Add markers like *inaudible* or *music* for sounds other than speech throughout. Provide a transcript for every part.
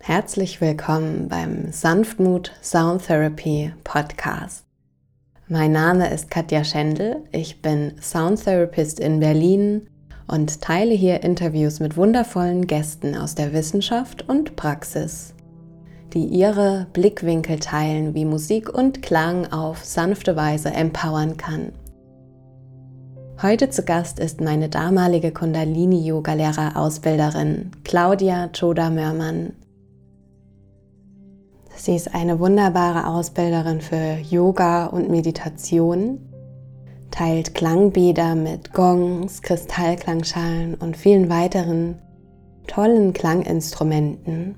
Herzlich willkommen beim Sanftmut Sound Therapy Podcast. Mein Name ist Katja Schendl, ich bin Sound Therapist in Berlin und teile hier Interviews mit wundervollen Gästen aus der Wissenschaft und Praxis, die ihre Blickwinkel teilen, wie Musik und Klang auf sanfte Weise empowern kann. Heute zu Gast ist meine damalige Kundalini-Yoga-Lehrer-Ausbilderin Claudia Choda-Mörmann. Sie ist eine wunderbare Ausbilderin für Yoga und Meditation, teilt Klangbäder mit Gongs, Kristallklangschalen und vielen weiteren tollen Klanginstrumenten,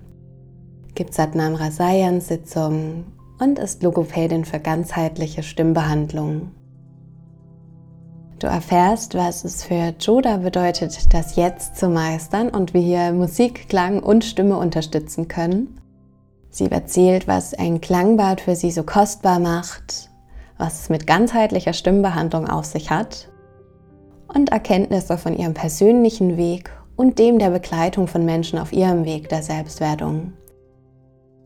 gibt Satnam Rasayan Sitzungen und ist Logopädin für ganzheitliche Stimmbehandlung. Du erfährst, was es für Joda bedeutet, das Jetzt zu meistern und wie hier Musik, Klang und Stimme unterstützen können. Sie erzählt, was ein Klangbad für sie so kostbar macht, was es mit ganzheitlicher Stimmbehandlung auf sich hat und Erkenntnisse von ihrem persönlichen Weg und dem der Begleitung von Menschen auf ihrem Weg der Selbstwerdung.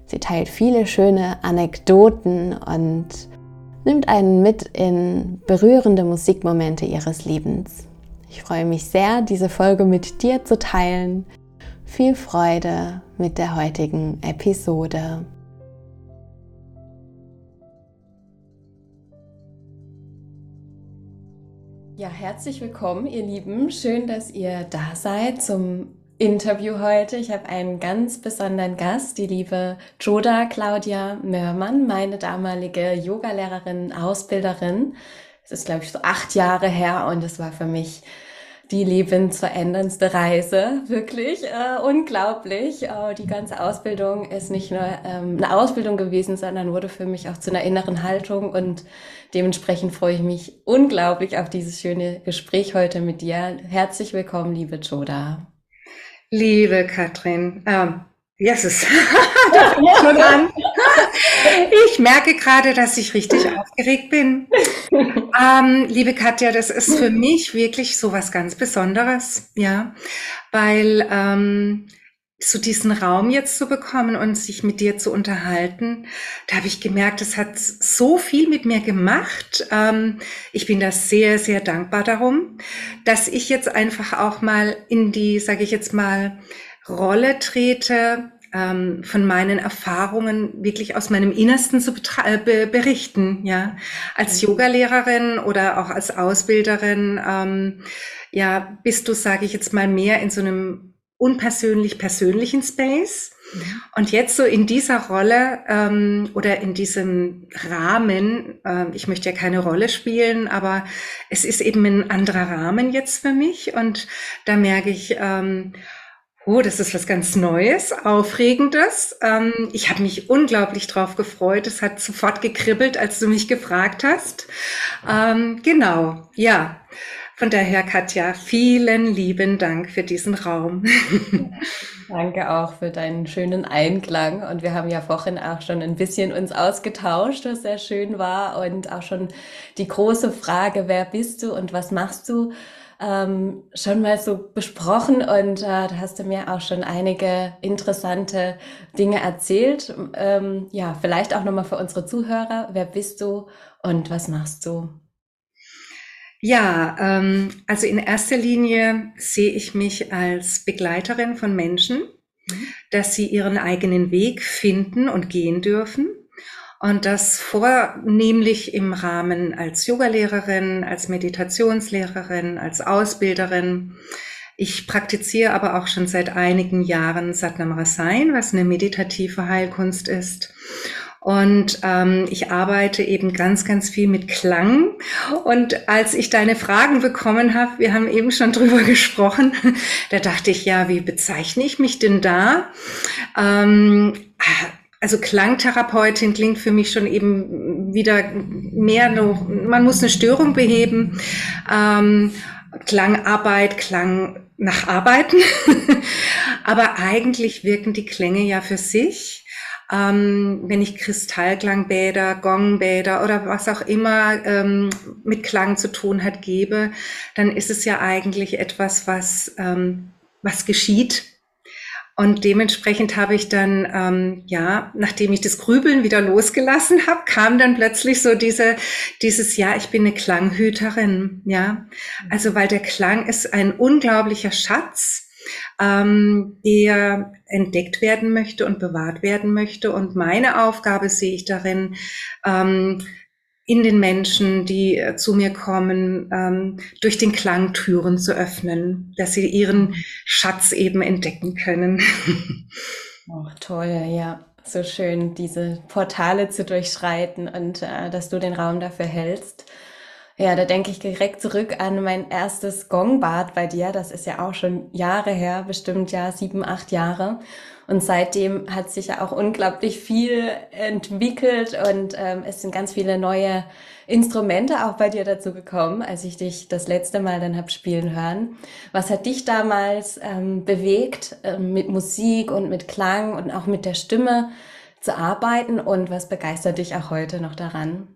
Sie teilt viele schöne Anekdoten und nimmt einen mit in berührende Musikmomente ihres Lebens. Ich freue mich sehr, diese Folge mit dir zu teilen. Viel Freude mit der heutigen Episode. Ja, herzlich willkommen, ihr Lieben. Schön, dass ihr da seid zum Interview heute. Ich habe einen ganz besonderen Gast, die liebe Joda Claudia Mörmann, meine damalige Yogalehrerin, Ausbilderin. Es ist, glaube ich, so acht Jahre her und es war für mich die lebensveränderndste Reise, wirklich äh, unglaublich. Äh, die ganze Ausbildung ist nicht nur ähm, eine Ausbildung gewesen, sondern wurde für mich auch zu einer inneren Haltung und dementsprechend freue ich mich unglaublich auf dieses schöne Gespräch heute mit dir. Herzlich willkommen, liebe Joda. Liebe Katrin, ähm, Jesus, *laughs* schon an. Ich merke gerade, dass ich richtig aufgeregt bin. Ähm, liebe Katja, das ist für mich wirklich so was ganz Besonderes, ja, weil ähm, so diesen Raum jetzt zu bekommen und sich mit dir zu unterhalten, da habe ich gemerkt, es hat so viel mit mir gemacht. Ähm, ich bin da sehr, sehr dankbar darum, dass ich jetzt einfach auch mal in die, sage ich jetzt mal, Rolle trete, ähm, von meinen Erfahrungen wirklich aus meinem Innersten zu äh, be berichten, ja. Als mhm. Yogalehrerin oder auch als Ausbilderin, ähm, ja, bist du, sage ich jetzt mal, mehr in so einem unpersönlich persönlichen Space. Mhm. Und jetzt so in dieser Rolle ähm, oder in diesem Rahmen, äh, ich möchte ja keine Rolle spielen, aber es ist eben ein anderer Rahmen jetzt für mich und da merke ich, ähm, Oh, das ist was ganz Neues, Aufregendes. Ähm, ich habe mich unglaublich drauf gefreut. Es hat sofort gekribbelt, als du mich gefragt hast. Ähm, genau, ja. Von daher, Katja, vielen lieben Dank für diesen Raum. *laughs* Danke auch für deinen schönen Einklang. Und wir haben ja vorhin auch schon ein bisschen uns ausgetauscht, was sehr schön war. Und auch schon die große Frage, wer bist du und was machst du? Ähm, schon mal so besprochen und äh, da hast du mir auch schon einige interessante Dinge erzählt. Ähm, ja, vielleicht auch nochmal für unsere Zuhörer. Wer bist du und was machst du? Ja, ähm, also in erster Linie sehe ich mich als Begleiterin von Menschen, mhm. dass sie ihren eigenen Weg finden und gehen dürfen und das vornehmlich im Rahmen als Yogalehrerin, als Meditationslehrerin, als Ausbilderin. Ich praktiziere aber auch schon seit einigen Jahren Satnam Rasayan, was eine meditative Heilkunst ist. Und ähm, ich arbeite eben ganz, ganz viel mit Klang. Und als ich deine Fragen bekommen habe, wir haben eben schon drüber *laughs* gesprochen, da dachte ich, ja, wie bezeichne ich mich denn da? Ähm, also Klangtherapeutin klingt für mich schon eben wieder mehr noch, man muss eine Störung beheben. Ähm, Klangarbeit, Klang nach Arbeiten. *laughs* Aber eigentlich wirken die Klänge ja für sich. Ähm, wenn ich Kristallklangbäder, Gongbäder oder was auch immer ähm, mit Klang zu tun hat, gebe, dann ist es ja eigentlich etwas, was, ähm, was geschieht Und dementsprechend habe ich dann, ähm, ja, nachdem ich das Grübeln wieder losgelassen habe, kam dann plötzlich so diese, dieses, ja, ich bin eine Klanghüterin, ja. Also, weil der Klang ist ein unglaublicher Schatz, ähm, der entdeckt werden möchte und bewahrt werden möchte. Und meine Aufgabe sehe ich darin, ähm, in den Menschen, die äh, zu mir kommen, ähm, durch den Klang Türen zu öffnen, dass sie ihren Schatz eben entdecken können. *laughs* Oh, toll, ja. So schön, diese Portale zu durchschreiten und äh, dass du den Raum dafür hältst. Ja, da denke ich direkt zurück an mein erstes Gongbad bei dir. Das ist ja auch schon Jahre her, bestimmt ja sieben, acht Jahre. Und seitdem hat sich ja auch unglaublich viel entwickelt und ähm, es sind ganz viele neue Instrumente auch bei dir dazu gekommen, als ich dich das letzte Mal dann hab spielen hören. Was hat dich damals ähm, bewegt, ähm, mit Musik und mit Klang und auch mit der Stimme zu arbeiten und was begeistert dich auch heute noch daran?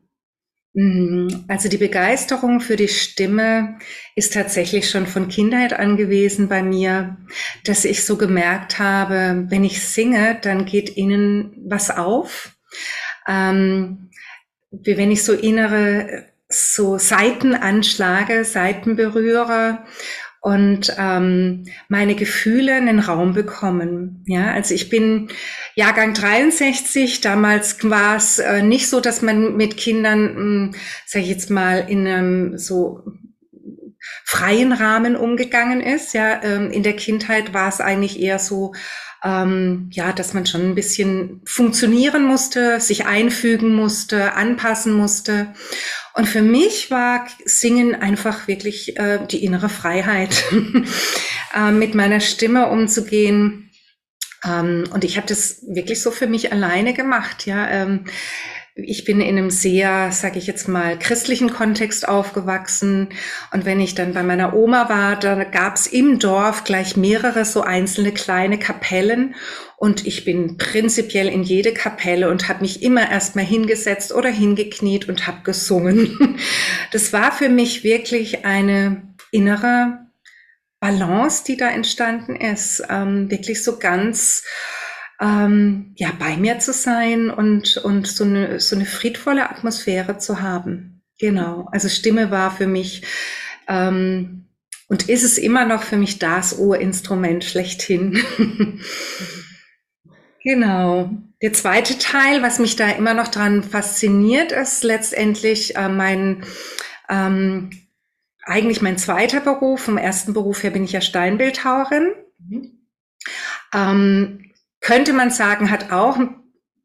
Mhm. Also die Begeisterung für die Stimme ist tatsächlich schon von Kindheit an gewesen bei mir, dass ich so gemerkt habe, wenn ich singe, dann geht innen was auf. Ähm, wenn ich so innere so Seiten anschlage, Seiten berühre und ähm, meine Gefühle einen Raum bekommen. Ja, also ich bin Jahrgang 63. Damals war es äh, nicht so, dass man mit Kindern, hm, sage ich jetzt mal, in einem so freien Rahmen umgegangen ist. Ja, ähm, in der Kindheit war es eigentlich eher so, ähm, ja, dass man schon ein bisschen funktionieren musste, sich einfügen musste, anpassen musste. Und für mich war Singen einfach wirklich äh, die innere Freiheit, *laughs* äh, mit meiner Stimme umzugehen. Ähm, und ich habe das wirklich so für mich alleine gemacht. Ja, ähm, ich bin in einem sehr, sage ich jetzt mal, christlichen Kontext aufgewachsen. Und wenn ich dann bei meiner Oma war, da gab es im Dorf gleich mehrere so einzelne kleine Kapellen. Und ich bin prinzipiell in jede Kapelle und habe mich immer erstmal hingesetzt oder hingekniet und habe gesungen. *laughs* Das war für mich wirklich eine innere Balance, die da entstanden ist. Ähm, wirklich so ganz ähm, ja bei mir zu sein und und so eine so eine friedvolle Atmosphäre zu haben. Genau. Also Stimme war für mich ähm, und ist es immer noch für mich das Urinstrument schlechthin. *laughs* Genau. Der zweite Teil, was mich da immer noch dran fasziniert, ist letztendlich äh, mein ähm, eigentlich mein zweiter Beruf. Vom ersten Beruf her bin ich ja Steinbildhauerin. Mhm. Ähm, könnte man sagen, hat auch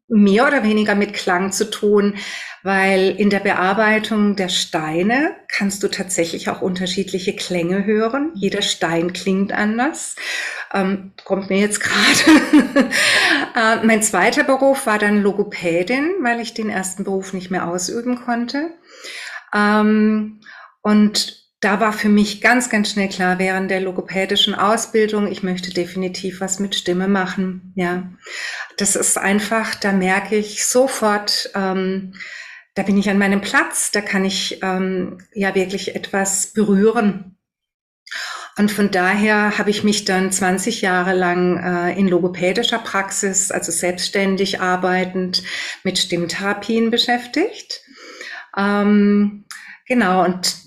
mehr oder weniger mit Klang zu tun, weil in der Bearbeitung der Steine kannst du tatsächlich auch unterschiedliche Klänge hören. Jeder Stein klingt anders. Ähm, kommt mir jetzt gerade. *laughs* äh, mein zweiter Beruf war dann Logopädin, weil ich den ersten Beruf nicht mehr ausüben konnte. Ähm, und da war für mich ganz, ganz schnell klar, während der logopädischen Ausbildung, ich möchte definitiv was mit Stimme machen. Ja, das ist einfach, da merke ich sofort, ähm, da bin ich an meinem Platz, da kann ich ähm, ja wirklich etwas berühren. Und von daher habe ich mich dann 20 Jahre lang äh, in logopädischer Praxis, also selbstständig arbeitend mit Stimmtherapien beschäftigt. Ähm, genau, und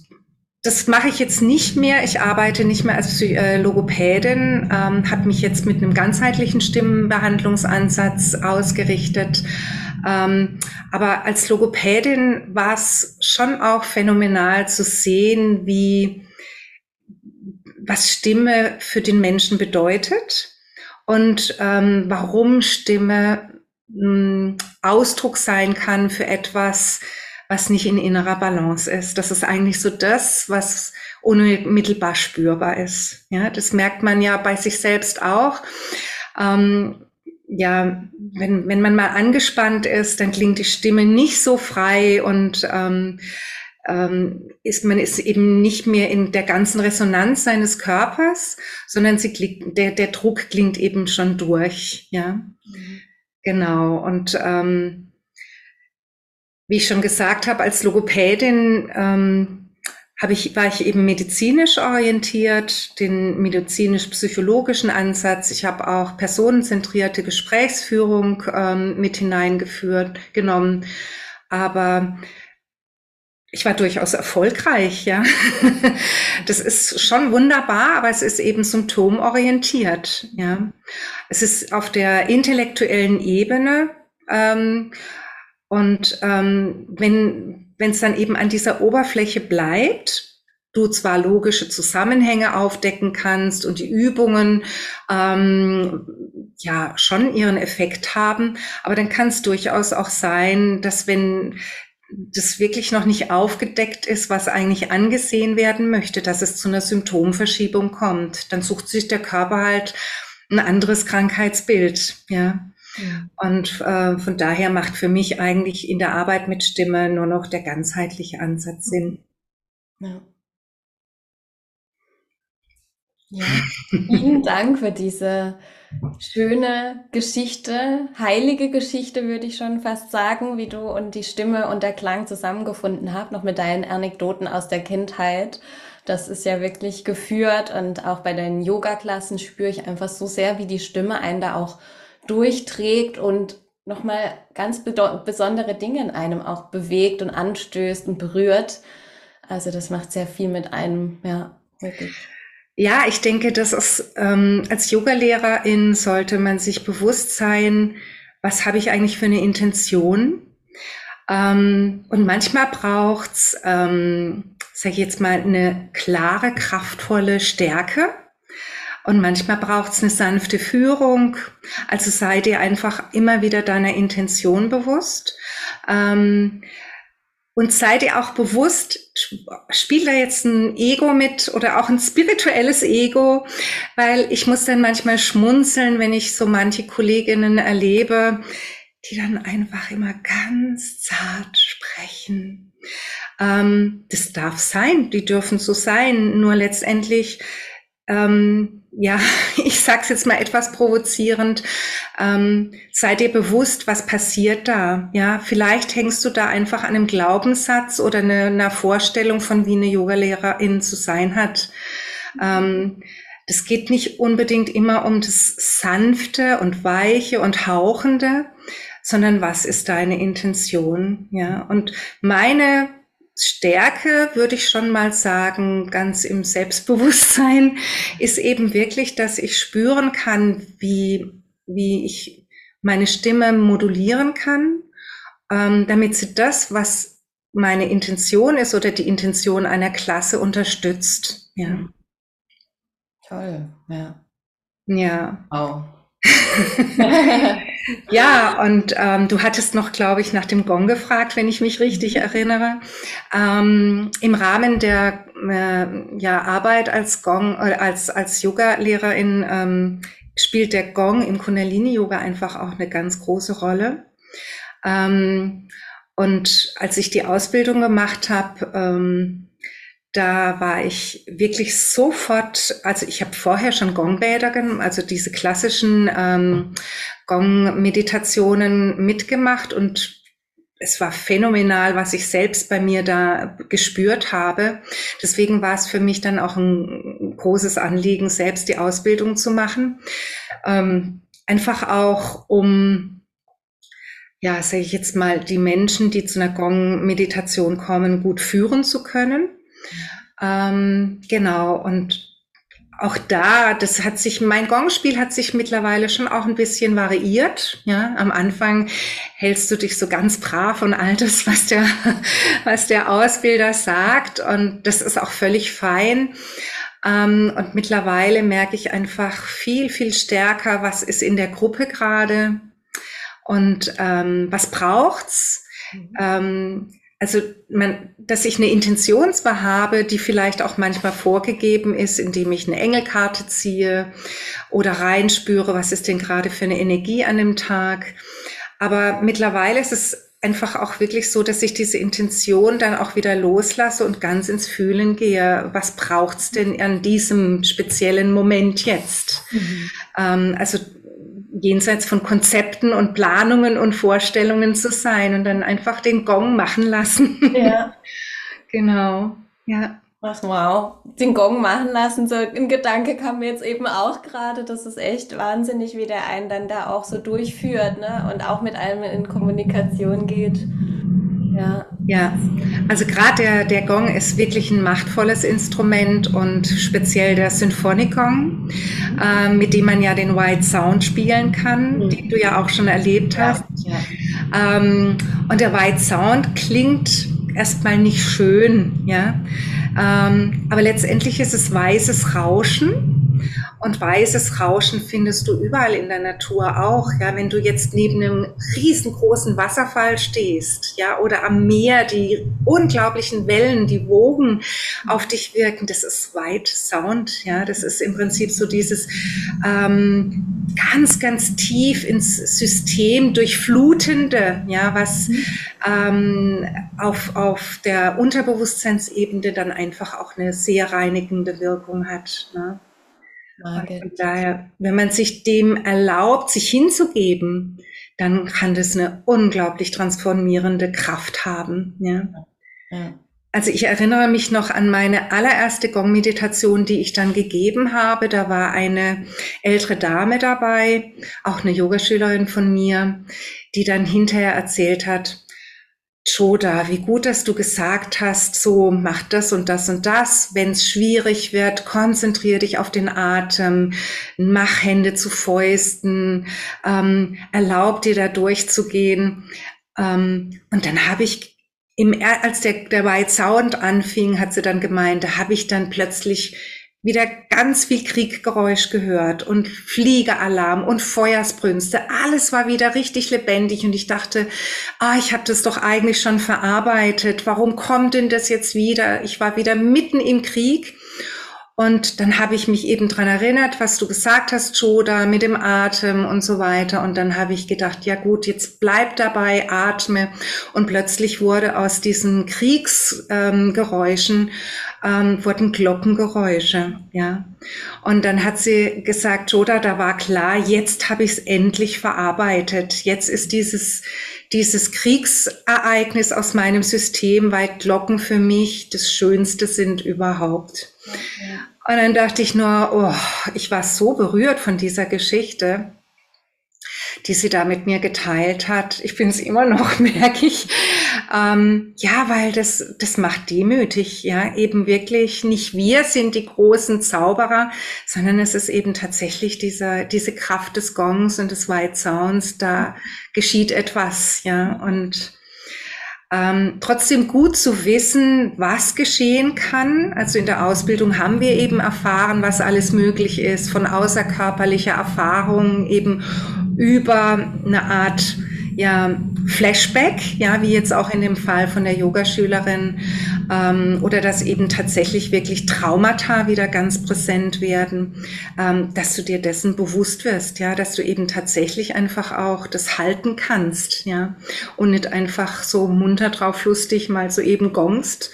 das mache ich jetzt nicht mehr. Ich arbeite nicht mehr als äh, Logopädin, ähm, habe mich jetzt mit einem ganzheitlichen Stimmenbehandlungsansatz ausgerichtet. Ähm, aber als Logopädin war es schon auch phänomenal zu sehen, wie was Stimme für den Menschen bedeutet und ähm, warum Stimme mh, hm, Ausdruck sein kann für etwas, was nicht in innerer Balance ist. Das ist eigentlich so das, was unmittelbar spürbar ist. Ja, das merkt man ja bei sich selbst auch. Ähm, ja, wenn, wenn man mal angespannt ist, dann klingt die Stimme nicht so frei und ähm, ähm, ist man ist eben nicht mehr in der ganzen Resonanz seines Körpers, sondern sie klingt, der, der Druck klingt eben schon durch. Ja, mhm. genau. Und ähm, wie ich schon gesagt habe, als Logopädin ähm, habe ich, war ich eben medizinisch orientiert, den medizinisch-psychologischen Ansatz. Ich habe auch personenzentrierte Gesprächsführung ähm, mit hineingeführt, genommen. Aber ich war durchaus erfolgreich, ja. *laughs* Das ist schon wunderbar, aber es ist eben symptomorientiert, ja. Es ist auf der intellektuellen Ebene ähm, und ähm, wenn es dann eben an dieser Oberfläche bleibt, du zwar logische Zusammenhänge aufdecken kannst und die Übungen ähm, ja schon ihren Effekt haben, aber dann kann es durchaus auch sein, dass wenn das wirklich noch nicht aufgedeckt ist, was eigentlich angesehen werden möchte, dass es zu einer Symptomverschiebung kommt. Dann sucht sich der Körper halt ein anderes Krankheitsbild, ja. Und äh, von daher macht für mich eigentlich in der Arbeit mit Stimme nur noch der ganzheitliche Ansatz Sinn. Ja. Ja, *laughs* vielen Dank für diese schöne Geschichte, heilige Geschichte würde ich schon fast sagen, wie du und die Stimme und der Klang zusammengefunden habt, noch mit deinen Anekdoten aus der Kindheit. Das ist ja wirklich geführt und auch bei deinen Yoga-Klassen spüre ich einfach so sehr, wie die Stimme einen da auch durchträgt und nochmal ganz besondere Dinge in einem auch bewegt und anstößt und berührt. Also das macht sehr viel mit einem, ja, wirklich. Ja, ich denke, dass es ähm, als Yogalehrerin sollte man sich bewusst sein, was habe ich eigentlich für eine Intention? Ähm, und manchmal braucht's, ähm, sage ich jetzt mal, eine klare, kraftvolle Stärke und manchmal braucht es eine sanfte Führung. Also sei dir einfach immer wieder deiner Intention bewusst. Ähm, und sei dir auch bewusst, spielt da jetzt ein Ego mit oder auch ein spirituelles Ego, weil ich muss dann manchmal schmunzeln, wenn ich so manche Kolleginnen erlebe, die dann einfach immer ganz zart sprechen. Ähm, das darf sein, die dürfen so sein, nur letztendlich ähm, ja, *laughs* ich sag's jetzt mal etwas provozierend, ähm, sei dir bewusst, was passiert da. Ja, vielleicht hängst du da einfach an einem Glaubenssatz oder eine, einer Vorstellung von, wie eine Yogalehrerin zu sein hat. Ähm, das geht nicht unbedingt immer um das Sanfte und Weiche und Hauchende, sondern was ist deine Intention? Ja, und meine Stärke, würde ich schon mal sagen, ganz im Selbstbewusstsein, ist eben wirklich, dass ich spüren kann, wie, wie ich meine Stimme modulieren kann, ähm, damit sie das, was meine Intention ist oder die Intention einer Klasse unterstützt. Ja. Toll, ja. Ja. Wow. *laughs* ja, und ähm, du hattest noch, glaube ich, nach dem Gong gefragt, wenn ich mich richtig mhm. erinnere. Ähm, Im Rahmen der äh, ja, Arbeit als Gong, äh, als, als Yoga-Lehrerin ähm, spielt der Gong im Kundalini-Yoga einfach auch eine ganz große Rolle. Ähm, und als ich die Ausbildung gemacht habe, ähm, da war ich wirklich sofort, also ich habe vorher schon Gongbäder, also diese klassischen ähm, Gong-Meditationen mitgemacht und es war phänomenal, was ich selbst bei mir da gespürt habe. Deswegen war es für mich dann auch ein großes Anliegen, selbst die Ausbildung zu machen. Ähm, einfach auch, um, ja, sage ich jetzt mal, die Menschen, die zu einer Gong-Meditation kommen, gut führen zu können. Ähm, genau, und auch da, das hat sich, mein Gongspiel hat sich mittlerweile schon auch ein bisschen variiert. Ja, am Anfang hältst du dich so ganz brav und all das, was der, *laughs* was der Ausbilder sagt. Und das ist auch völlig fein. Ähm, und mittlerweile merke ich einfach viel, viel stärker, was ist in der Gruppe gerade und ähm, was braucht's. Mhm. Ähm, also, man, dass ich eine Intention zwar habe, die vielleicht auch manchmal vorgegeben ist, indem ich eine Engelkarte ziehe oder reinspüre, was ist denn gerade für eine Energie an dem Tag. Aber mittlerweile ist es einfach auch wirklich so, dass ich diese Intention dann auch wieder loslasse und ganz ins Fühlen gehe. Was braucht's denn an diesem speziellen Moment jetzt? Mhm. Ähm, also jenseits von Konzepten und Planungen und Vorstellungen zu sein und dann einfach den Gong machen lassen. Ja. *laughs* genau. Ja. Ach wow, den Gong machen lassen, so ein Gedanke kam mir jetzt eben auch gerade, das ist echt wahnsinnig, wie der einen dann da auch so durchführt, ne? Und auch mit allem in Kommunikation geht. Ja. Ja, also gerade der, der Gong ist wirklich ein machtvolles Instrument und speziell der Symphonikgong, äh, mit dem man ja den White Sound spielen kann, mhm. den du ja auch schon erlebt hast. Ja, ja. Ähm, und der White Sound klingt erstmal nicht schön, ja. Ähm, aber letztendlich ist es weißes Rauschen. Und weißes Rauschen findest du überall in der Natur auch. Ja, wenn du jetzt neben einem riesengroßen Wasserfall stehst, ja, oder am Meer, die unglaublichen Wellen, die Wogen auf dich wirken, das ist White Sound. Ja, das ist im Prinzip so dieses ähm, ganz, ganz tief ins System durchflutende, ja, was ähm, auf, auf der Unterbewusstseinsebene dann einfach auch eine sehr reinigende Wirkung hat. Ne? Von daher, wenn man sich dem erlaubt, sich hinzugeben, dann kann das eine unglaublich transformierende Kraft haben. Ja. ja. Also ich erinnere mich noch an meine allererste Gong-Meditation, die ich dann gegeben habe. Da war eine ältere Dame dabei, auch eine Yogaschülerin von mir, die dann hinterher erzählt hat, Choda, wie gut, dass du gesagt hast, so mach das und das und das. Wenn es schwierig wird, konzentriere dich auf den Atem, mach Hände zu Fäusten, ähm, erlaub dir da durchzugehen. Ähm, und dann habe ich im, als der, der White Sound anfing, hat sie dann gemeint, da habe ich dann plötzlich wieder ganz viel Krieggeräusch gehört und Fliegealarm und Feuersbrünste. Alles war wieder richtig lebendig und ich dachte, ah, ich habe das doch eigentlich schon verarbeitet. Warum kommt denn das jetzt wieder? Ich war wieder mitten im Krieg. Und dann habe ich mich eben dran erinnert, was du gesagt hast, Joda, mit dem Atem und so weiter. Und dann habe ich gedacht, ja gut, jetzt bleib dabei, atme. Und plötzlich wurde aus diesen Kriegsgeräuschen ähm, ähm, wurden Glockengeräusche, ja. Und dann hat sie gesagt, Joda, da war klar, jetzt habe ich es endlich verarbeitet. Jetzt ist dieses, dieses Kriegsereignis aus meinem System, weil Glocken für mich das Schönste sind überhaupt. Okay. Und dann dachte ich nur, oh, ich war so berührt von dieser Geschichte die sie da mit mir geteilt hat. Ich bin es immer noch, *laughs* merke ich. Ähm, ja, weil das, das macht demütig, ja, eben wirklich nicht wir sind die großen Zauberer, sondern es ist eben tatsächlich dieser, diese Kraft des Gongs und des White Sounds, da geschieht etwas, ja, und ähm, trotzdem gut zu wissen, was geschehen kann. Also in der Ausbildung haben wir eben erfahren, was alles möglich ist, von außerkörperlicher Erfahrung eben über eine Art ja, Flashback, ja, wie jetzt auch in dem Fall von der Yogaschülerin, ähm, oder dass eben tatsächlich wirklich Traumata wieder ganz präsent werden, ähm, dass du dir dessen bewusst wirst, ja, dass du eben tatsächlich einfach auch das halten kannst, ja, und nicht einfach so munter drauf lustig mal so eben gongst,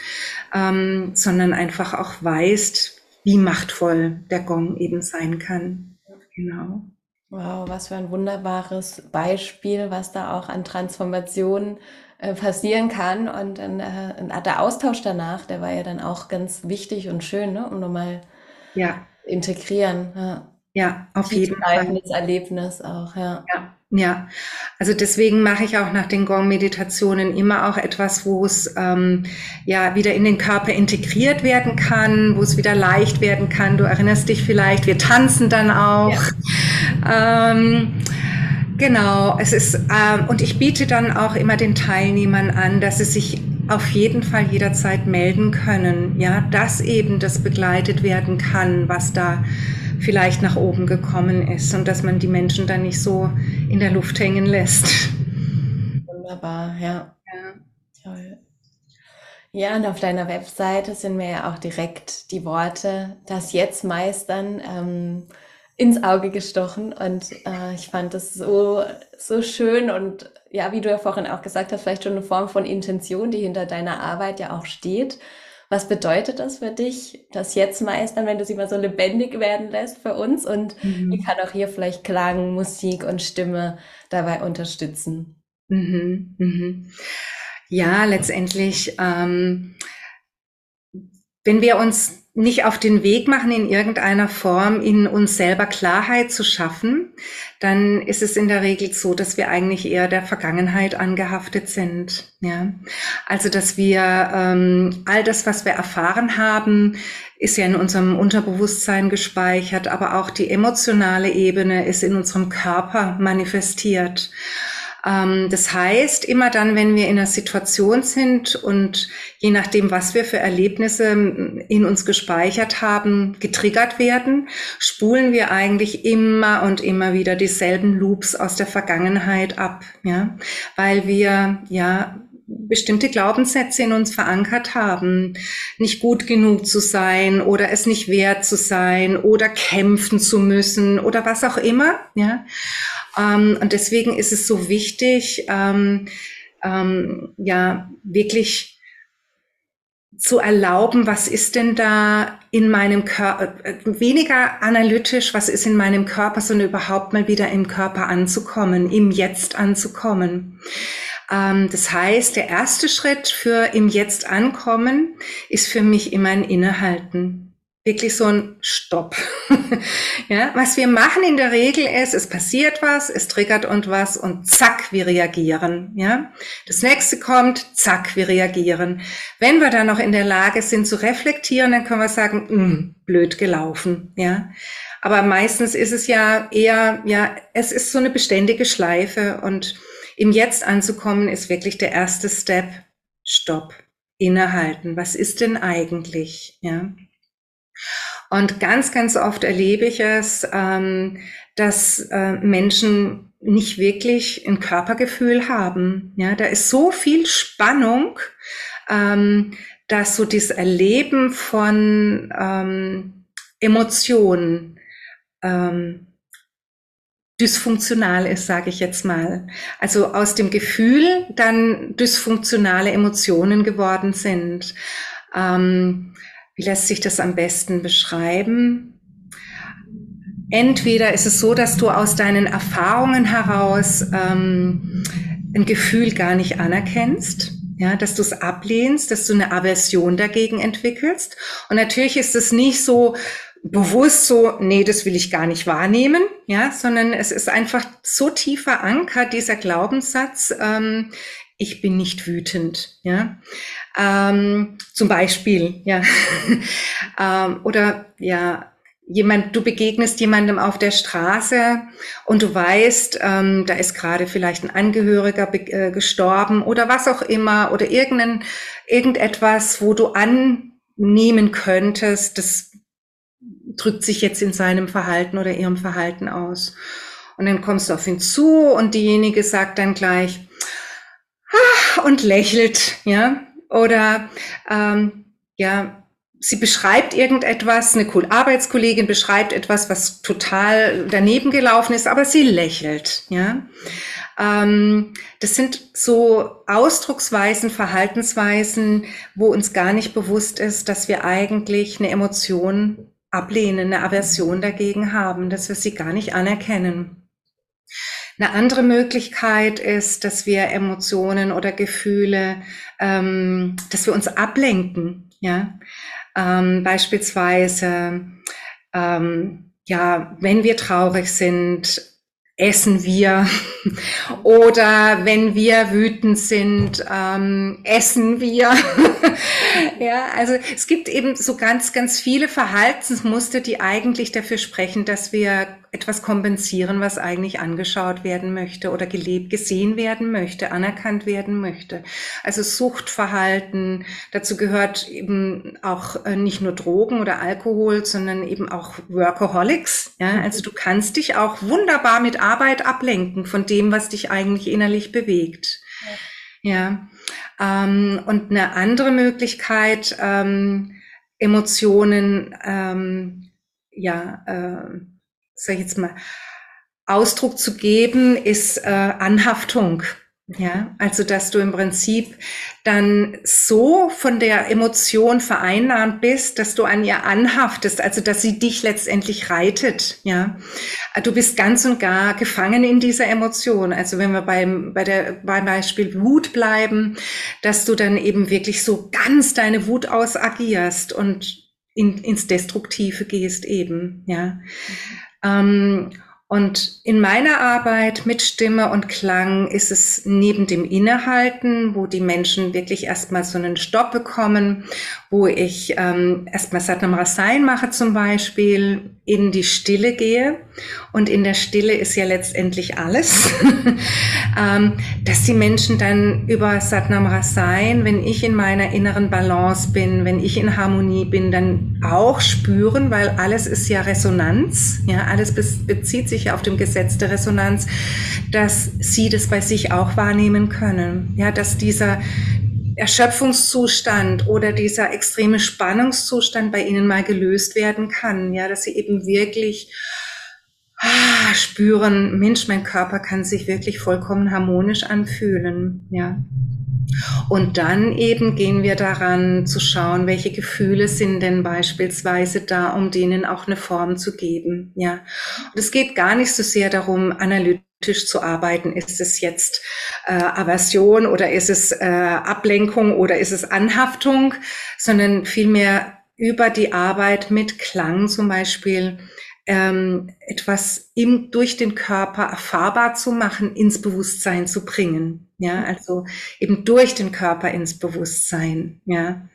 ähm, sondern einfach auch weißt, wie machtvoll der Gong eben sein kann. Genau. Wow, was für ein wunderbares Beispiel, was da auch an Transformation äh, passieren kann. Und dann äh, der Austausch danach, der war ja dann auch ganz wichtig und schön, ne? um nochmal ja. integrieren. Ja, ja auf jeden Fall. Erlebnis auch, ja. ja. Ja, also deswegen mache ich auch nach den Gong-Meditationen immer auch etwas, wo es ähm, ja wieder in den Körper integriert werden kann, wo es wieder leicht werden kann. Du erinnerst dich vielleicht, wir tanzen dann auch. Ja. Ähm, genau, es ist ähm, und ich biete dann auch immer den Teilnehmern an, dass sie sich auf jeden Fall jederzeit melden können, ja, dass eben das begleitet werden kann, was da vielleicht nach oben gekommen ist und dass man die Menschen dann nicht so in der Luft hängen lässt. Wunderbar, ja. ja. Toll. Ja, und auf deiner Webseite sind mir ja auch direkt die Worte, das jetzt meistern, ähm, ins Auge gestochen. Und äh, ich fand das so, so schön und ja, wie du ja vorhin auch gesagt hast, vielleicht schon eine Form von Intention, die hinter deiner Arbeit ja auch steht. Was bedeutet das für dich, das jetzt meistern, wenn du sie mal so lebendig werden lässt für uns? Und mhm. wie kann auch hier vielleicht Klang, Musik und Stimme dabei unterstützen? Mhm. Mhm. Ja, letztendlich ähm, wenn wir uns nicht auf den Weg machen, in irgendeiner Form in uns selber Klarheit zu schaffen, dann ist es in der Regel so, dass wir eigentlich eher der Vergangenheit angehaftet sind. Ja, also dass wir ähm, all das, was wir erfahren haben, ist ja in unserem Unterbewusstsein gespeichert, aber auch die emotionale Ebene ist in unserem Körper manifestiert. Ähm, das heißt, immer dann, wenn wir in einer Situation sind und je nachdem, was wir für Erlebnisse in uns gespeichert haben, getriggert werden, spulen wir eigentlich immer und immer wieder dieselben Loops aus der Vergangenheit ab, ja, weil wir, ja, bestimmte Glaubenssätze in uns verankert haben, nicht gut genug zu sein oder es nicht wert zu sein oder kämpfen zu müssen oder was auch immer, ja. Ähm, und deswegen ist es so wichtig, ähm, ähm, ja, wirklich zu erlauben, was ist denn da in meinem Körper, äh, weniger analytisch, was ist in meinem Körper, sondern überhaupt mal wieder im Körper anzukommen, im Jetzt anzukommen. Ähm, das heißt, der erste Schritt für im Jetzt ankommen ist für mich immer ein Innehalten wirklich so ein Stopp. *laughs* ja, was wir machen in der Regel ist, es passiert was, es triggert und was und zack, wir reagieren. Ja, das nächste kommt, zack, wir reagieren. Wenn wir dann noch in der Lage sind zu reflektieren, dann können wir sagen, mh, hm, blöd gelaufen. Ja, aber meistens ist es ja eher, ja, es ist so eine beständige Schleife und im Jetzt anzukommen ist wirklich der erste Step. Stopp. Innehalten. Was ist denn eigentlich? Ja. Und ganz, ganz oft erlebe ich es, ähm, dass äh, Menschen nicht wirklich ein Körpergefühl haben. Ja, da ist so viel Spannung, ähm, dass so das Erleben von ähm, Emotionen ähm, dysfunktional ist, sage ich jetzt mal. Also aus dem Gefühl dann dysfunktionale Emotionen geworden sind. Ähm, wie lässt sich das am besten beschreiben? Entweder ist es so, dass du aus deinen Erfahrungen heraus ähm, ein Gefühl gar nicht anerkennst, ja, dass du es ablehnst, dass du eine Aversion dagegen entwickelst. Und natürlich ist es nicht so bewusst so, nee, das will ich gar nicht wahrnehmen, ja, sondern es ist einfach so tief verankert, dieser Glaubenssatz, ähm, ich bin nicht wütend, ja. Ähm, zum Beispiel, ja. *laughs* ähm, oder ja, jemand, du begegnest jemandem auf der Straße und du weißt, ähm, da ist gerade vielleicht ein Angehöriger äh, gestorben oder was auch immer oder irgendein, irgendetwas, wo du annehmen könntest, das drückt sich jetzt in seinem Verhalten oder ihrem Verhalten aus. Und dann kommst du auf ihn zu und diejenige sagt dann gleich, ah, und lächelt, ja, oder ähm, ja, sie beschreibt irgendetwas, eine cool Arbeitskollegin beschreibt etwas, was total daneben gelaufen ist, aber sie lächelt, ja. Ähm, das sind so Ausdrucksweisen, Verhaltensweisen, wo uns gar nicht bewusst ist, dass wir eigentlich eine Emotion ablehnen, eine Aversion dagegen haben, dass wir sie gar nicht anerkennen. Eine andere Möglichkeit ist, dass wir Emotionen oder Gefühle, ähm, dass wir uns ablenken. Ja, ähm, beispielsweise, ähm, ja, wenn wir traurig sind, essen wir oder wenn wir wütend sind, ähm, essen wir. *laughs* ja, also es gibt eben so ganz, ganz viele Verhaltensmuster, die eigentlich dafür sprechen, dass wir etwas kompensieren, was eigentlich angeschaut werden möchte oder gelebt, gesehen werden möchte, anerkannt werden möchte. Also Suchtverhalten, dazu gehört eben auch äh, nicht nur Drogen oder Alkohol, sondern eben auch Workaholics. Ja, also du kannst dich auch wunderbar mit Arbeit ablenken von dem, was dich eigentlich innerlich bewegt. Ja. ja. Ähm, und eine andere Möglichkeit, ähm, Emotionen, ähm, ja, äh, sag ich jetzt mal, Ausdruck zu geben, ist äh, Anhaftung. Ja, also dass du im Prinzip dann so von der Emotion vereinnahmt bist, dass du an ihr anhaftest, also dass sie dich letztendlich reitet. Ja, du bist ganz und gar gefangen in dieser Emotion. Also wenn wir beim bei der beim Beispiel Wut bleiben, dass du dann eben wirklich so ganz deine Wut ausagierst und in, ins Destruktive gehst eben. Ja. Mhm. Ähm, und in meiner Arbeit mit Stimme und Klang ist es neben dem Innehalten, wo die Menschen wirklich erstmal so einen Stopp bekommen, wo ich ähm, erstmal Satnam Rasayan mache zum Beispiel, in die Stille gehe. Und in der Stille ist ja letztendlich alles, *laughs* ähm, dass die Menschen dann über Satnam Rasayan, wenn ich in meiner inneren Balance bin, wenn ich in Harmonie bin, dann auch spüren, weil alles ist ja Resonanz, ja, alles bezieht sich ja auf dem Gesetz der Resonanz, dass sie das bei sich auch wahrnehmen können, ja, dass dieser Erschöpfungszustand oder dieser extreme Spannungszustand bei ihnen mal gelöst werden kann, ja, dass sie eben wirklich ah, spüren, Mensch, mein Körper kann sich wirklich vollkommen harmonisch anfühlen, ja. Und dann eben gehen wir daran zu schauen, welche Gefühle sind denn beispielsweise da, um denen auch eine Form zu geben, ja. Und es geht gar nicht so sehr darum, analytisch Tisch zu arbeiten. Ist es jetzt äh, Aversion oder ist es äh, Ablenkung oder ist es Anhaftung, sondern vielmehr über die Arbeit mit Klang zum Beispiel ähm, etwas im, durch den Körper erfahrbar zu machen, ins Bewusstsein zu bringen. Ja, also eben durch den Körper ins Bewusstsein. Ja,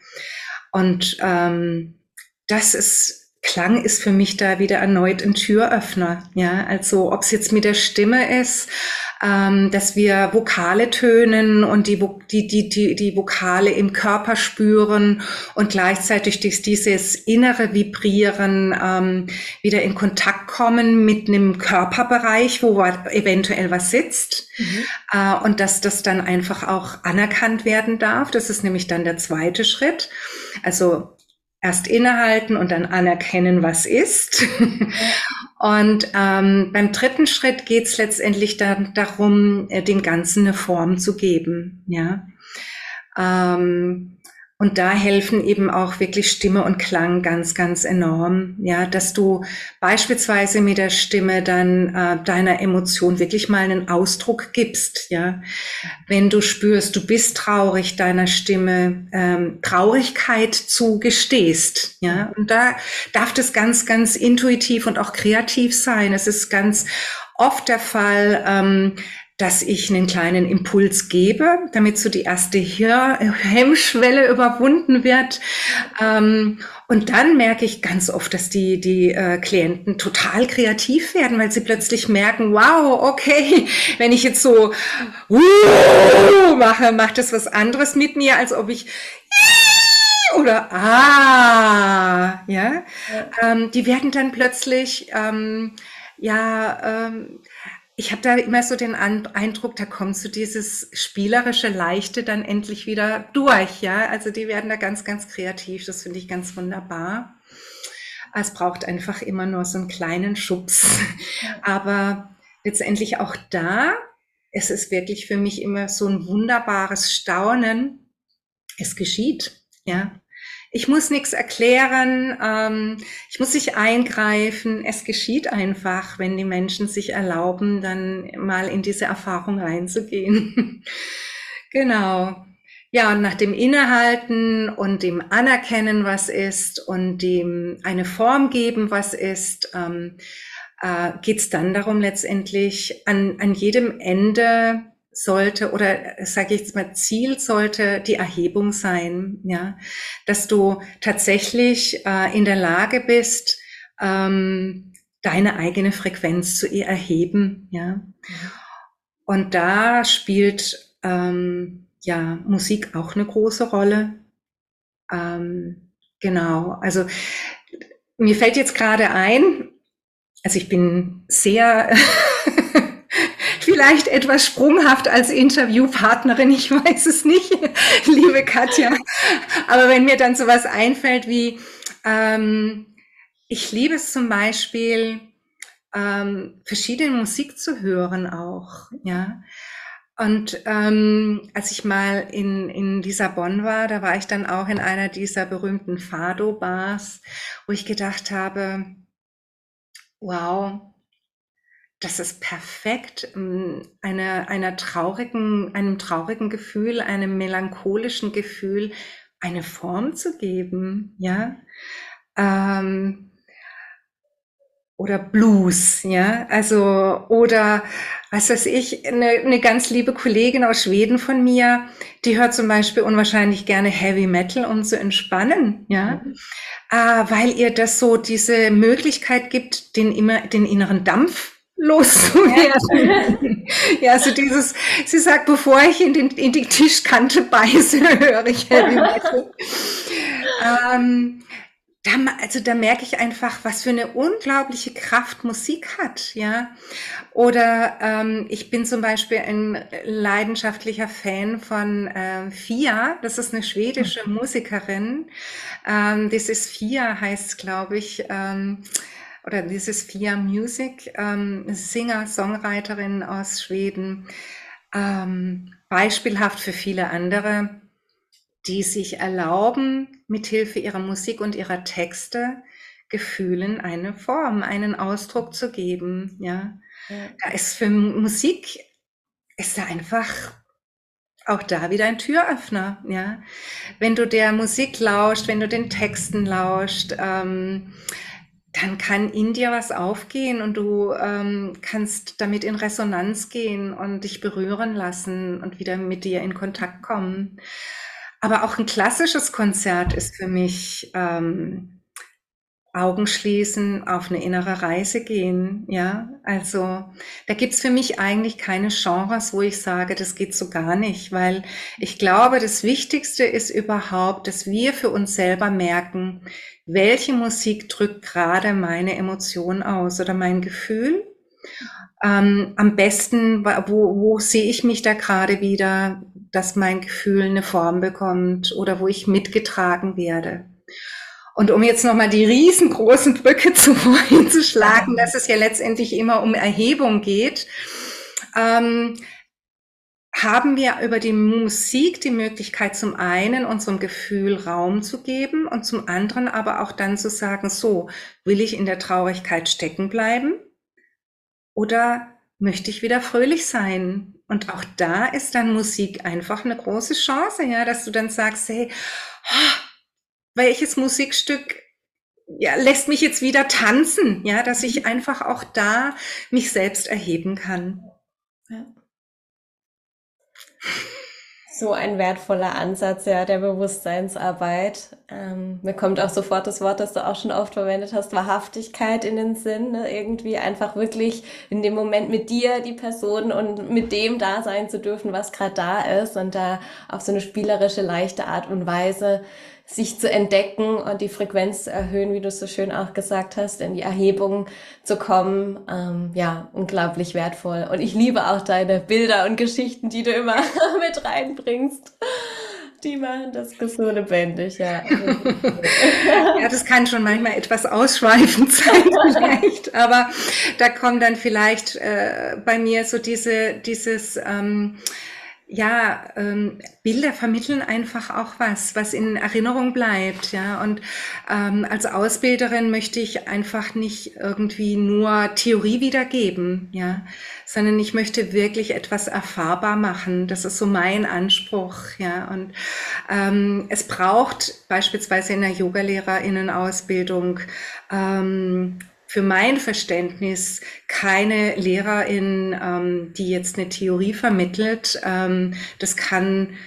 und ähm, das ist Klang ist für mich da wieder erneut ein Türöffner. Ja, also ob es jetzt mit der Stimme ist, ähm, dass wir Vokale tönen und die, die, die, die, die Vokale im Körper spüren und gleichzeitig durch dieses innere Vibrieren ähm, wieder in Kontakt kommen mit einem Körperbereich, wo eventuell was sitzt. Mhm. Äh, und dass das dann einfach auch anerkannt werden darf. Das ist nämlich dann der zweite Schritt. Also erst innehalten und dann anerkennen, was ist. *laughs* und ähm, beim dritten Schritt geht es letztendlich dann darum, äh, dem Ganzen eine Form zu geben. Ja. Ähm, und da helfen eben auch wirklich Stimme und Klang ganz, ganz enorm. Ja, dass du beispielsweise mit der Stimme dann äh, deiner Emotion wirklich mal einen Ausdruck gibst. Ja, wenn du spürst, du bist traurig, deiner Stimme ähm, Traurigkeit zugestehst. Ja, und da darf das ganz, ganz intuitiv und auch kreativ sein. Es ist ganz oft der Fall, ähm, dass ich einen kleinen Impuls gebe, damit so die erste Hemmschwelle überwunden wird. Ähm, und dann merke ich ganz oft, dass die, die äh, Klienten total kreativ werden, weil sie plötzlich merken, wow, okay, *laughs* wenn ich jetzt so uh, mache, macht das was anderes mit mir, als ob ich oder ah, ja. ja. Ähm, die werden dann plötzlich ähm, ja ähm, ich habe da immer so den Eindruck, da kommt so dieses spielerische Leichte dann endlich wieder durch, ja. Also die werden da ganz, ganz kreativ. Das finde ich ganz wunderbar. Es braucht einfach immer nur so einen kleinen Schubs. *laughs* Aber letztendlich auch da, es ist wirklich für mich immer so ein wunderbares Staunen. Es geschieht, ja. Ich muss nichts erklären, ähm, ich muss nicht eingreifen. Es geschieht einfach, wenn die Menschen sich erlauben, dann mal in diese Erfahrung reinzugehen. *laughs* genau. Ja, und nach dem Innehalten und dem Anerkennen, was ist, und dem eine Form geben, was ist, ähm, äh, geht es dann darum, letztendlich an, an jedem Ende sollte oder sage ich jetzt mal Ziel sollte die Erhebung sein, ja, dass du tatsächlich äh, in der Lage bist, ähm, deine eigene Frequenz zu erheben, ja. Und da spielt ähm, ja Musik auch eine große Rolle. Ähm, genau, also mir fällt jetzt gerade ein, also ich bin sehr *laughs* vielleicht etwas sprunghaft als Interviewpartnerin, ich weiß es nicht, *laughs* liebe Katja. Aber wenn mir dann sowas einfällt wie, ähm, ich liebe es zum Beispiel, ähm, verschiedene Musik zu hören auch, ja. Und ähm, als ich mal in, in Lissabon war, da war ich dann auch in einer dieser berühmten Fado-Bars, wo ich gedacht habe, wow, das ist perfekt, ähm, eine, einer traurigen, einem traurigen Gefühl, einem melancholischen Gefühl eine Form zu geben, ja. Ähm, oder Blues, ja, also oder was weiß ich, eine, eine ganz liebe Kollegin aus Schweden von mir, die hört zum Beispiel unwahrscheinlich gerne Heavy Metal, um zu entspannen, ja, mhm. äh, weil ihr das so diese Möglichkeit gibt, den immer den inneren Dampf loszuwerden. *laughs* ja, also dieses, sie sagt, bevor ich in, den, in die Tischkante beiße, *laughs* höre ich Heavy Metal. ähm, da, also da merke ich einfach, was für eine unglaubliche Kraft Musik hat, ja. Oder ähm, ich bin zum Beispiel ein leidenschaftlicher Fan von äh, Fia. Das ist eine schwedische. Musikerin. Ähm, das ist Fia, heißt glaube ich. Ähm, oder dieses Fia Music, ähm, Singer, Songwriterin aus Schweden. Ähm, beispielhaft für viele andere die sich erlauben, mithilfe ihrer Musik und ihrer Texte Gefühlen eine Form, einen Ausdruck zu geben. Ja, ja. da ist für Musik ist da einfach auch da wieder ein Türöffner. Ja, wenn du der Musik lauscht, wenn du den Texten lauscht, ähm, dann kann in dir was aufgehen und du ähm, kannst damit in Resonanz gehen und dich berühren lassen und wieder mit dir in Kontakt kommen. Aber auch ein klassisches Konzert ist für mich ähm, Augen schließen, auf eine innere Reise gehen. Ja, also da gibt's für mich eigentlich keine Genres, wo ich sage, das geht so gar nicht, weil ich glaube, das Wichtigste ist überhaupt, dass wir für uns selber merken, welche Musik drückt gerade meine Emotion aus oder mein Gefühl. Ähm, am besten, wo, wo sehe ich mich da gerade wieder? dass mein Gefühl eine Form bekommt oder wo ich mitgetragen werde. Und um jetzt nochmal die riesengroßen Brücke *laughs* zu vorhin zu schlagen, dass es ja letztendlich immer um Erhebung geht, ähm, haben wir über die Musik die Möglichkeit, zum einen unserem Gefühl Raum zu geben und zum anderen aber auch dann zu sagen, so, will ich in der Traurigkeit stecken bleiben oder möchte ich wieder fröhlich sein? Und auch da ist dann Musik einfach eine große Chance, ja, dass du dann sagst, hey, oh, welches Musikstück ja, lässt mich jetzt wieder tanzen, ja, dass ich mhm. einfach auch da mich selbst erheben kann. Ja so ein wertvoller Ansatz ja der Bewusstseinsarbeit. Ähm, mir kommt auch sofort das Wort, das du auch schon oft verwendet hast, Wahrhaftigkeit in den Sinn. Ne? Irgendwie einfach wirklich in dem Moment mit dir, die Person und mit dem da sein zu dürfen, was gerade da ist und da auf so eine spielerische, leichte Art und Weise sich zu entdecken und die Frequenz zu erhöhen, wie du so schön auch gesagt hast, in die Erhebung zu kommen. Ähm, ja, unglaublich wertvoll. Und ich liebe auch deine Bilder und Geschichten, die du immer *laughs* mit reinbringst. Die machen das so lebendig, ja. *laughs* ja, das kann schon manchmal etwas ausschweifend sein, *laughs* vielleicht. Aber da kommt dann vielleicht äh, bei mir so diese, dieses, ähm, ja, ähm, Bilder vermitteln einfach auch was, was in Erinnerung bleibt, ja. Und ähm, als Ausbilderin möchte ich einfach nicht irgendwie nur Theorie wiedergeben, ja, sondern ich möchte wirklich etwas erfahrbar machen. Das ist so mein Anspruch, ja. Und ähm, es braucht beispielsweise in der Yogalehrerinnenausbildung ähm, für mein Verständnis keine Lehrerin, ähm, die jetzt eine Theorie vermittelt. Ähm, das kann,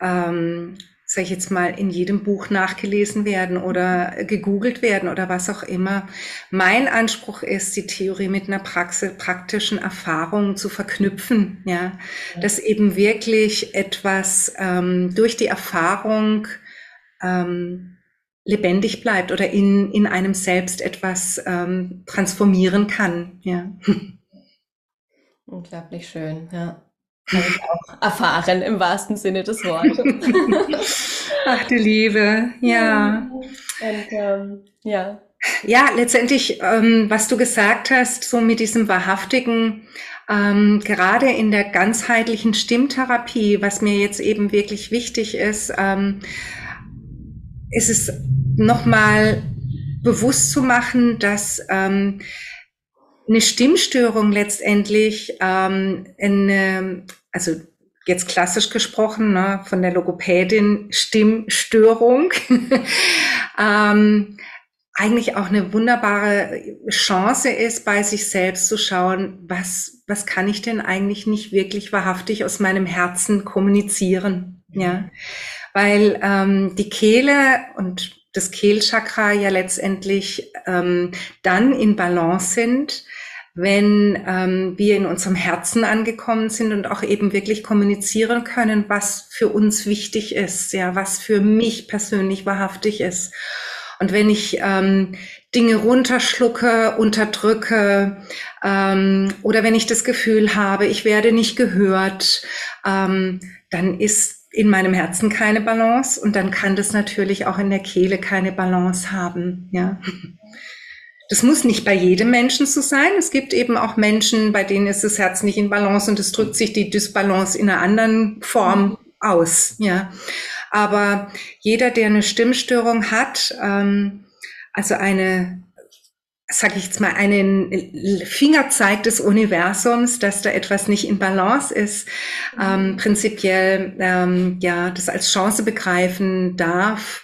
ähm, sage ich jetzt mal, in jedem Buch nachgelesen werden oder gegoogelt werden oder was auch immer. Mein Anspruch ist, die Theorie mit einer Praxis, praktischen Erfahrung zu verknüpfen, ja, dass eben wirklich etwas ähm, durch die Erfahrung ähm, lebendig bleibt oder in, in einem selbst etwas ähm, transformieren kann. Ja. *laughs* Unglaublich schön, ja. Habe ich auch *laughs* erfahren im wahrsten Sinne des Wortes. *laughs* Ach du Liebe, ja. Und ähm, ja, Ja, letztendlich, ähm, was du gesagt hast, so mit diesem wahrhaftigen, ähm, gerade in der ganzheitlichen Stimmtherapie, was mir jetzt eben wirklich wichtig ist, ähm, ist es nochmal bewusst zu machen, dass ähm, eine Stimmstörung letztendlich ähm, eine, also jetzt klassisch gesprochen, ne, von der Logopädin Stimmstörung, *laughs* ähm, eigentlich auch eine wunderbare Chance ist, bei sich selbst zu schauen, was, was kann ich denn eigentlich nicht wirklich wahrhaftig aus meinem Herzen kommunizieren, ja, weil ähm, die Kehle und das Kehlchakra ja letztendlich ähm, dann in Balance sind, wenn ähm, wir in unserem Herzen angekommen sind und auch eben wirklich kommunizieren können, was für uns wichtig ist, ja, was für mich persönlich wahrhaftig ist. Und wenn ich ähm, Dinge runterschlucke, unterdrücke ähm, oder wenn ich das Gefühl habe, ich werde nicht gehört, ähm, dann ist in meinem Herzen keine Balance und dann kann das natürlich auch in der Kehle keine Balance haben. Ja. Das muss nicht bei jedem Menschen so sein. Es gibt eben auch Menschen, bei denen ist das Herz nicht in Balance und es drückt sich die Dysbalance in einer anderen Form aus. Ja. Aber jeder, der eine Stimmstörung hat, ähm, also eine, sag ich jetzt mal, einen Fingerzeig des Universums, dass da etwas nicht in Balance ist, ähm, prinzipiell ähm, ja das als Chance begreifen darf,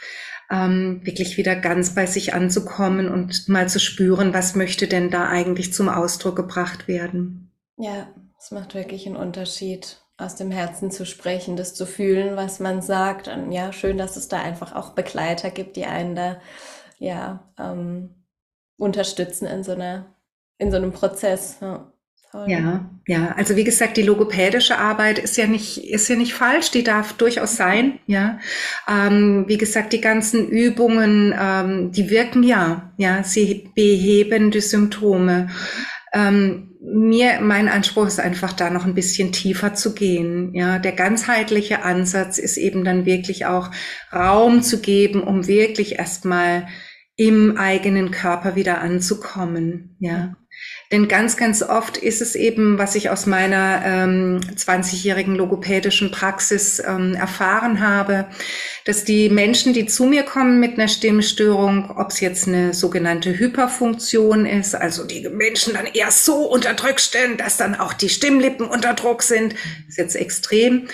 ähm, wirklich wieder ganz bei sich anzukommen und mal zu spüren, was möchte denn da eigentlich zum Ausdruck gebracht werden. Ja, es macht wirklich einen Unterschied aus dem Herzen zu sprechen, das zu fühlen, was man sagt. Und ja, schön, dass es da einfach auch Begleiter gibt, die einen da ja ähm, unterstützen in so einer, in so einem Prozess. Ja. Ja, ja. Also wie gesagt, die logopädische Arbeit ist ja nicht, ist ja nicht falsch, die darf durchaus sein, ja. Ähm, wie gesagt, die ganzen Übungen, ähm, die wirken ja, ja, sie beheben die Symptome. Ähm, mir, mein Anspruch ist einfach da noch ein bisschen tiefer zu gehen. Ja, der ganzheitliche Ansatz ist eben dann wirklich auch Raum zu geben, um wirklich erstmal im eigenen Körper wieder anzukommen. Ja. Denn ganz, ganz oft ist es eben, was ich aus meiner ähm, 20-jährigen logopädischen Praxis ähm, erfahren habe, dass die Menschen, die zu mir kommen mit einer Stimmstörung, ob es jetzt eine sogenannte Hyperfunktion ist, also die Menschen dann eher so unter Druck stellen, dass dann auch die Stimmlippen unter Druck sind, ist jetzt extrem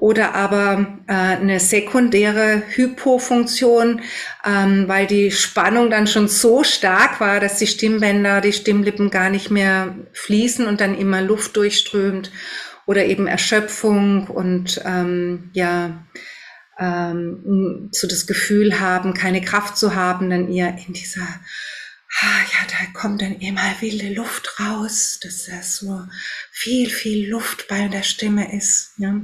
oder aber äh, eine sekundäre Hypofunktion, ähm, weil die Spannung dann schon so stark war, dass die Stimmbänder, die Stimmlippen gar nicht mehr fließen und dann immer Luft durchströmt oder eben Erschöpfung und ähm, ja ähm, so das Gefühl haben, keine Kraft zu haben, dann eher in dieser ah, ja, da kommt dann immer wilde Luft raus, dass da so viel, viel Luft bei der Stimme ist. Ja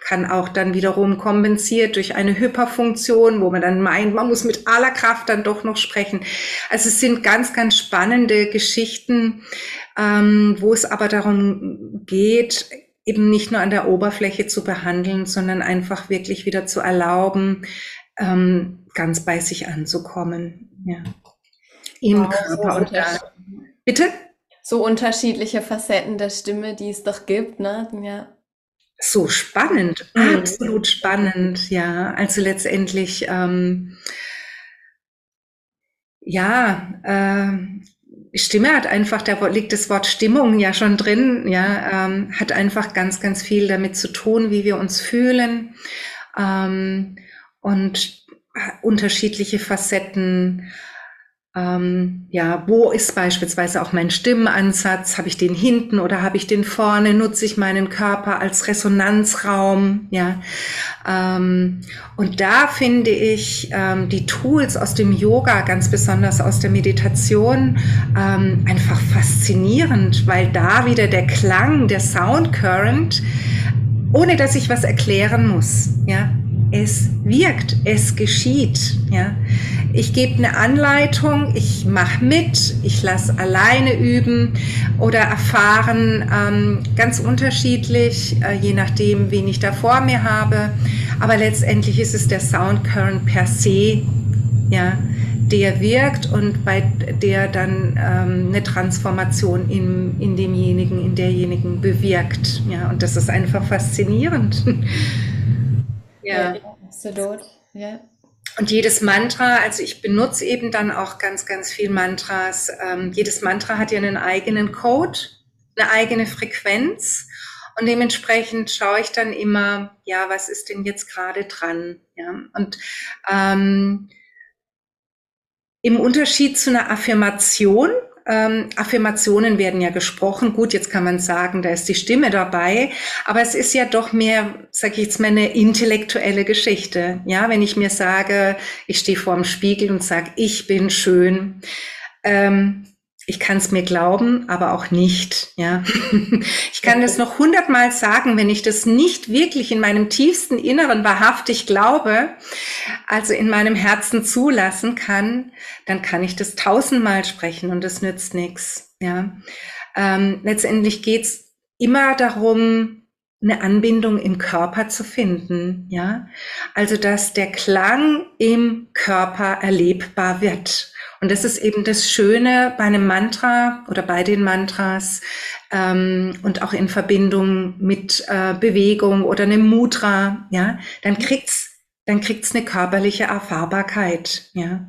kann auch dann wiederum kompensiert durch eine Hyperfunktion, wo man dann meint, man muss mit aller Kraft dann doch noch sprechen. Also es sind ganz, ganz spannende Geschichten, ähm, wo es aber darum geht, eben nicht nur an der Oberfläche zu behandeln, sondern einfach wirklich wieder zu erlauben, ähm, ganz bei sich anzukommen. Ja. Im wow, Körper so und da. Bitte? So unterschiedliche Facetten der Stimme, die es doch gibt, ne? Ja. So spannend, mhm. absolut spannend, ja. Also letztendlich, ähm, ja, äh, Stimme hat einfach, da liegt das Wort Stimmung ja schon drin, ja, ähm, hat einfach ganz, ganz viel damit zu tun, wie wir uns fühlen ähm, und unterschiedliche Facetten ähm, ja, wo ist beispielsweise auch mein Stimmenansatz? Habe ich den hinten oder habe ich den vorne? Nutze ich meinen Körper als Resonanzraum? Ja, ähm, und da finde ich ähm, die Tools aus dem Yoga, ganz besonders aus der Meditation, ähm, einfach faszinierend, weil da wieder der Klang, der Sound Current, ohne dass ich was erklären muss, ja, es wirkt, es geschieht. Ja. Ich gebe eine Anleitung, ich mache mit, ich lasse alleine üben oder erfahren, ähm, ganz unterschiedlich, äh, je nachdem, wen ich da vor mir habe. Aber letztendlich ist es der Sound Current per se, ja, der wirkt und bei der dann ähm, eine Transformation in, in demjenigen, in derjenigen bewirkt. Ja, und das ist einfach faszinierend. *laughs* ja. ja, absolut. Ja. Und jedes Mantra, also ich benutze eben dann auch ganz, ganz viel Mantras. Ähm, jedes Mantra hat ja einen eigenen Code, eine eigene Frequenz. Und dementsprechend schaue ich dann immer, ja, was ist denn jetzt gerade dran? Ja, und ähm, im Unterschied zu einer Affirmation, ähm, Affirmationen werden ja gesprochen. Gut, jetzt kann man sagen, da ist die Stimme dabei, aber es ist ja doch mehr, sage ich jetzt mal, eine intellektuelle Geschichte. Ja, wenn ich mir sage, ich stehe vor dem Spiegel und sage, ich bin schön. Ähm, ich kann es mir glauben, aber auch nicht. Ja, *laughs* ich kann das noch hundertmal sagen, wenn ich das nicht wirklich in meinem tiefsten Inneren wahrhaftig glaube, also in meinem Herzen zulassen kann, dann kann ich das tausendmal sprechen und das nützt nichts. Ja, ähm, letztendlich geht's immer darum, eine Anbindung im Körper zu finden, ja. Also, dass der Klang im Körper erlebbar wird. Und das ist eben das Schöne bei einem Mantra oder bei den Mantras ähm, und auch in Verbindung mit äh, Bewegung oder einem Mudra, ja, dann kriegt's, dann kriegt's eine körperliche Erfahrbarkeit, ja.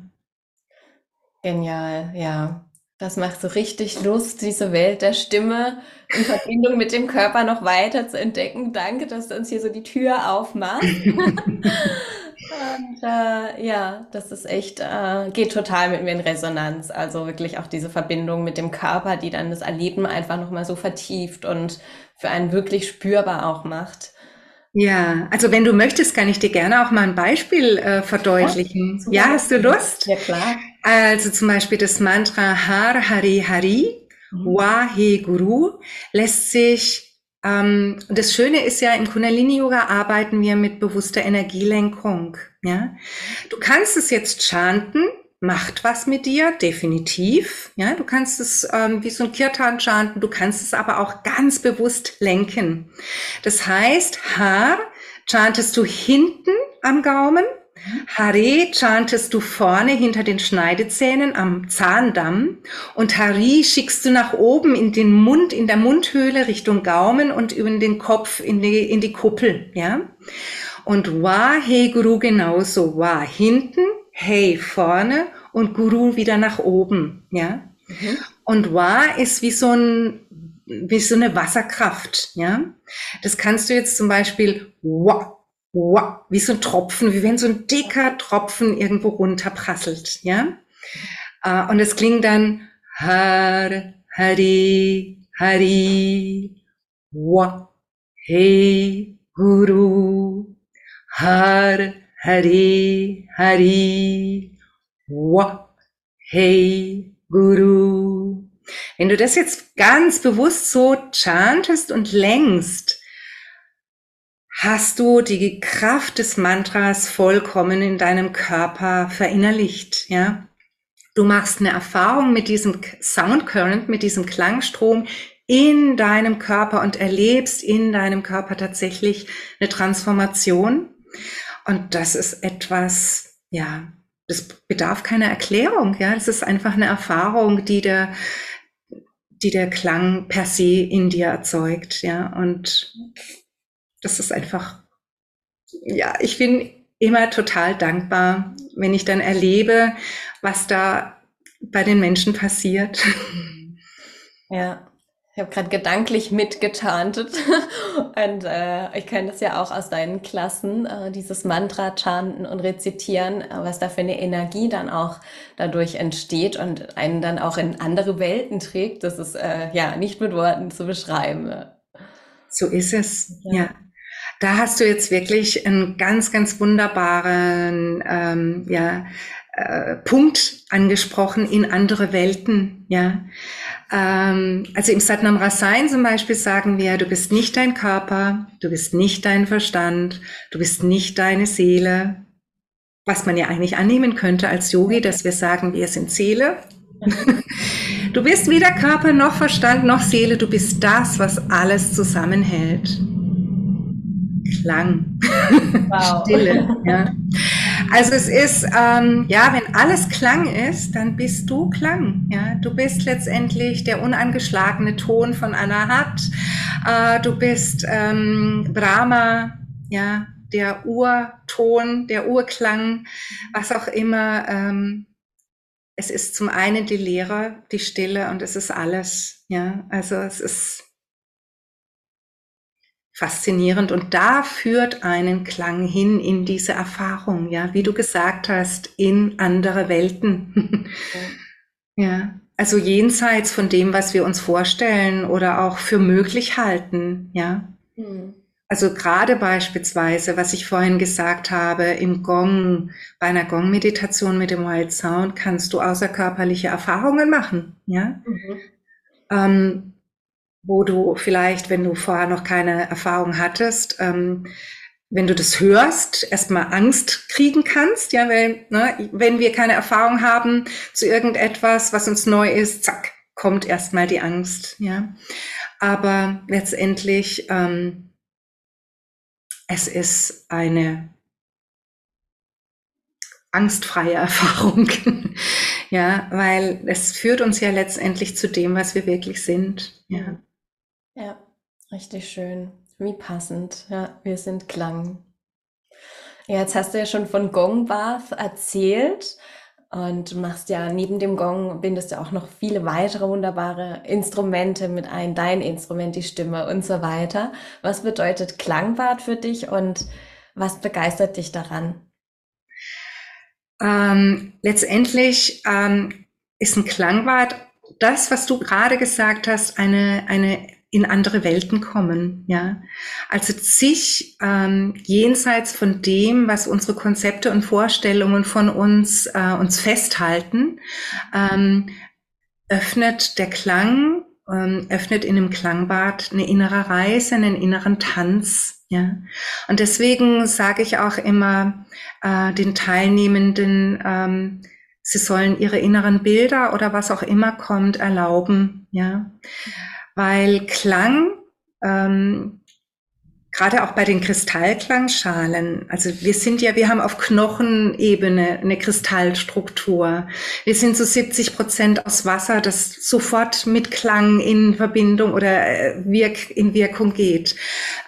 Genial, ja. Das macht so richtig Lust, diese Welt der Stimme in Verbindung mit dem Körper noch weiter zu entdecken. Danke, dass du uns hier so die Tür aufmachst. *laughs* Und äh, ja, das ist echt, äh, geht total mit mir in Resonanz. Also wirklich auch diese Verbindung mit dem Körper, die dann das Erleben einfach nochmal so vertieft und für einen wirklich spürbar auch macht. Ja, also wenn du möchtest, kann ich dir gerne auch mal ein Beispiel äh, verdeutlichen. Ja, ja, hast du Lust? Ja, klar. Also zum Beispiel das Mantra Har Hari Hari, mhm. Wahe Guru, lässt sich ähm, das Schöne ist ja, im Kundalini-Yoga arbeiten wir mit bewusster Energielenkung. Ja? Du kannst es jetzt chanten, macht was mit dir, definitiv. Ja, du kannst es ähm, wie so ein Kirtan chanten, du kannst es aber auch ganz bewusst lenken. Das heißt, Haar chantest du hinten am Gaumen, Hare chantest du vorne hinter den Schneidezähnen am Zahndamm und Hari schickst du nach oben in den Mund, in der Mundhöhle Richtung Gaumen und über den Kopf in die, in die Kuppel, ja. Und Wa, Hey Guru genauso. Wa hinten, Hey vorne und Guru wieder nach oben, ja. Mhm. Und Wa ist wie so ein, wie so eine Wasserkraft, ja. Das kannst du jetzt zum Beispiel Wa wow, wie so ein Tropfen, wie wenn so ein dicker Tropfen irgendwo runterprasselt, ja? Uh, und es klingt dann Har, Hari, Hari, Wa, Hey, Guru, Har, Hari, Hari, Wa, Hey, Guru. Wenn du das jetzt ganz bewusst so chantest und längst, hast du die Kraft des Mantras vollkommen in deinem Körper verinnerlicht, ja? Du machst eine Erfahrung mit diesem Sound Current, mit diesem Klangstrom in deinem Körper und erlebst in deinem Körper tatsächlich eine Transformation. Und das ist etwas, ja, das bedarf keiner Erklärung, ja. Das ist einfach eine Erfahrung, die der, die der Klang per se in dir erzeugt, ja. Und das ist einfach, ja, ich bin immer total dankbar, wenn ich dann erlebe, was da bei den Menschen passiert. Ja, ich habe gerade gedanklich mitgetantet *laughs* und äh, ich kenne das ja auch aus deinen Klassen, äh, dieses Mantra chanten und rezitieren, äh, was da für eine Energie dann auch dadurch entsteht und einen dann auch in andere Welten trägt. Das ist äh, ja nicht mit Worten zu beschreiben. So ist es, ja. ja. Da hast du jetzt wirklich einen ganz, ganz wunderbaren ähm, ja, äh, Punkt angesprochen in andere Welten. Ja, ähm, also im Satnam Rasayan zum Beispiel sagen wir, du bist nicht dein Körper, du bist nicht dein Verstand, du bist nicht deine Seele. Was man ja eigentlich annehmen könnte als Yogi, dass wir sagen, wir sind Seele. *laughs* Du bist weder Körper noch Verstand noch Seele, du bist das, was alles zusammenhält. Klang, wow. *laughs* Stille. Ja. Also es ist, ähm, ja, wenn alles Klang ist, dann bist du Klang. Ja, du bist letztendlich der unangeschlagene Ton von Anahat. Äh, du bist ähm, Brahma, ja, der Urton, der Urklang, was auch immer. Ähm, es ist zum einen die Lehre, die Stille und es ist alles. Ja, also es ist faszinierend und da führt einen Klang hin in diese Erfahrung, ja, wie du gesagt hast, in andere Welten. ja. *laughs* ja, also jenseits von dem, was wir uns vorstellen oder auch für möglich halten, ja. Mhm. Also gerade beispielsweise, was ich vorhin gesagt habe, im Gong, bei einer Gong-Meditation mit dem Wild Sound kannst du außerkörperliche Erfahrungen machen, ja. Mhm. Ähm, wo du vielleicht, wenn du vorher noch keine Erfahrung hattest, ähm, wenn du das hörst, erstmal Angst kriegen kannst, ja, weil, ne, wenn wir keine Erfahrung haben zu irgendetwas, was uns neu ist, zack, kommt erstmal die Angst, ja. Aber letztendlich, ähm, es ist eine angstfreie *laughs* Erfahrung, ja, weil es führt uns ja letztendlich zu dem, was wir wirklich sind, ja. Ja, richtig schön. Wie passend. Ja, wir sind Klang. Ja, jetzt hast du ja schon von Gong Bath erzählt und machst ja neben dem Gong bindest du auch noch viele weitere wunderbare Instrumente mit ein, dein Instrument, die Stimme und so weiter. Was bedeutet Klangbad für dich und was begeistert dich daran? Ähm, letztendlich ähm, ist ein Klangbad das, was du gerade gesagt hast, eine, eine in andere Welten kommen, ja. Also sich ähm, jenseits von dem, was unsere Konzepte und Vorstellungen von uns äh, uns festhalten, ähm, öffnet der Klang, ähm, öffnet in einem Klangbad eine innere Reise, einen inneren Tanz, ja. Und deswegen sage ich auch immer äh, den Teilnehmenden, ähm, sie sollen ihre inneren Bilder oder was auch immer kommt erlauben, ja weil Klang ähm, gerade auch bei den Kristallklangschalen, also wir sind ja, wir haben auf Knochenebene eine Kristallstruktur. Wir sind so 70 Prozent aus Wasser, das sofort mit Klang in Verbindung oder äh, wirk in Wirkung geht.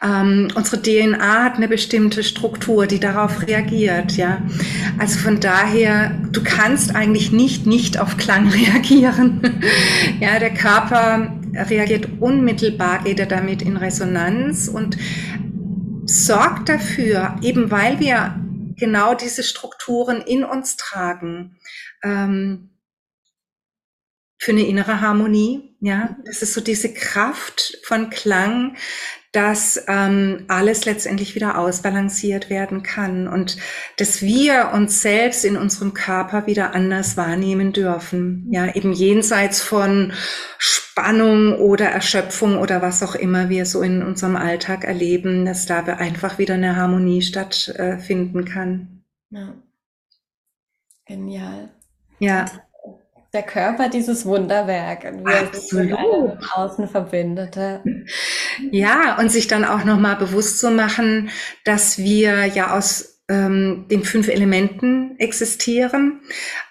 Ähm, unsere DNA hat eine bestimmte Struktur, die darauf reagiert, ja. Also von daher, du kannst eigentlich nicht nicht auf Klang *laughs* reagieren. ja, der Körper reagiert unmittelbar, geht er damit in Resonanz und sorgt dafür, eben weil wir genau diese Strukturen in uns tragen, ähm, für eine innere Harmonie. Ja, das ist so diese Kraft von Klang, dass ähm, alles letztendlich wieder ausbalanciert werden kann und dass wir uns selbst in unserem Körper wieder anders wahrnehmen dürfen. Ja, eben jenseits von Spannung oder Erschöpfung oder was auch immer wir so in unserem Alltag erleben, dass da einfach wieder eine Harmonie stattfinden kann. Ja. Genial. Ja der Körper dieses Wunderwerk und wie Absolut. er sich außen verbindet. Ja, und sich dann auch nochmal bewusst zu machen, dass wir ja aus ähm, den fünf Elementen existieren,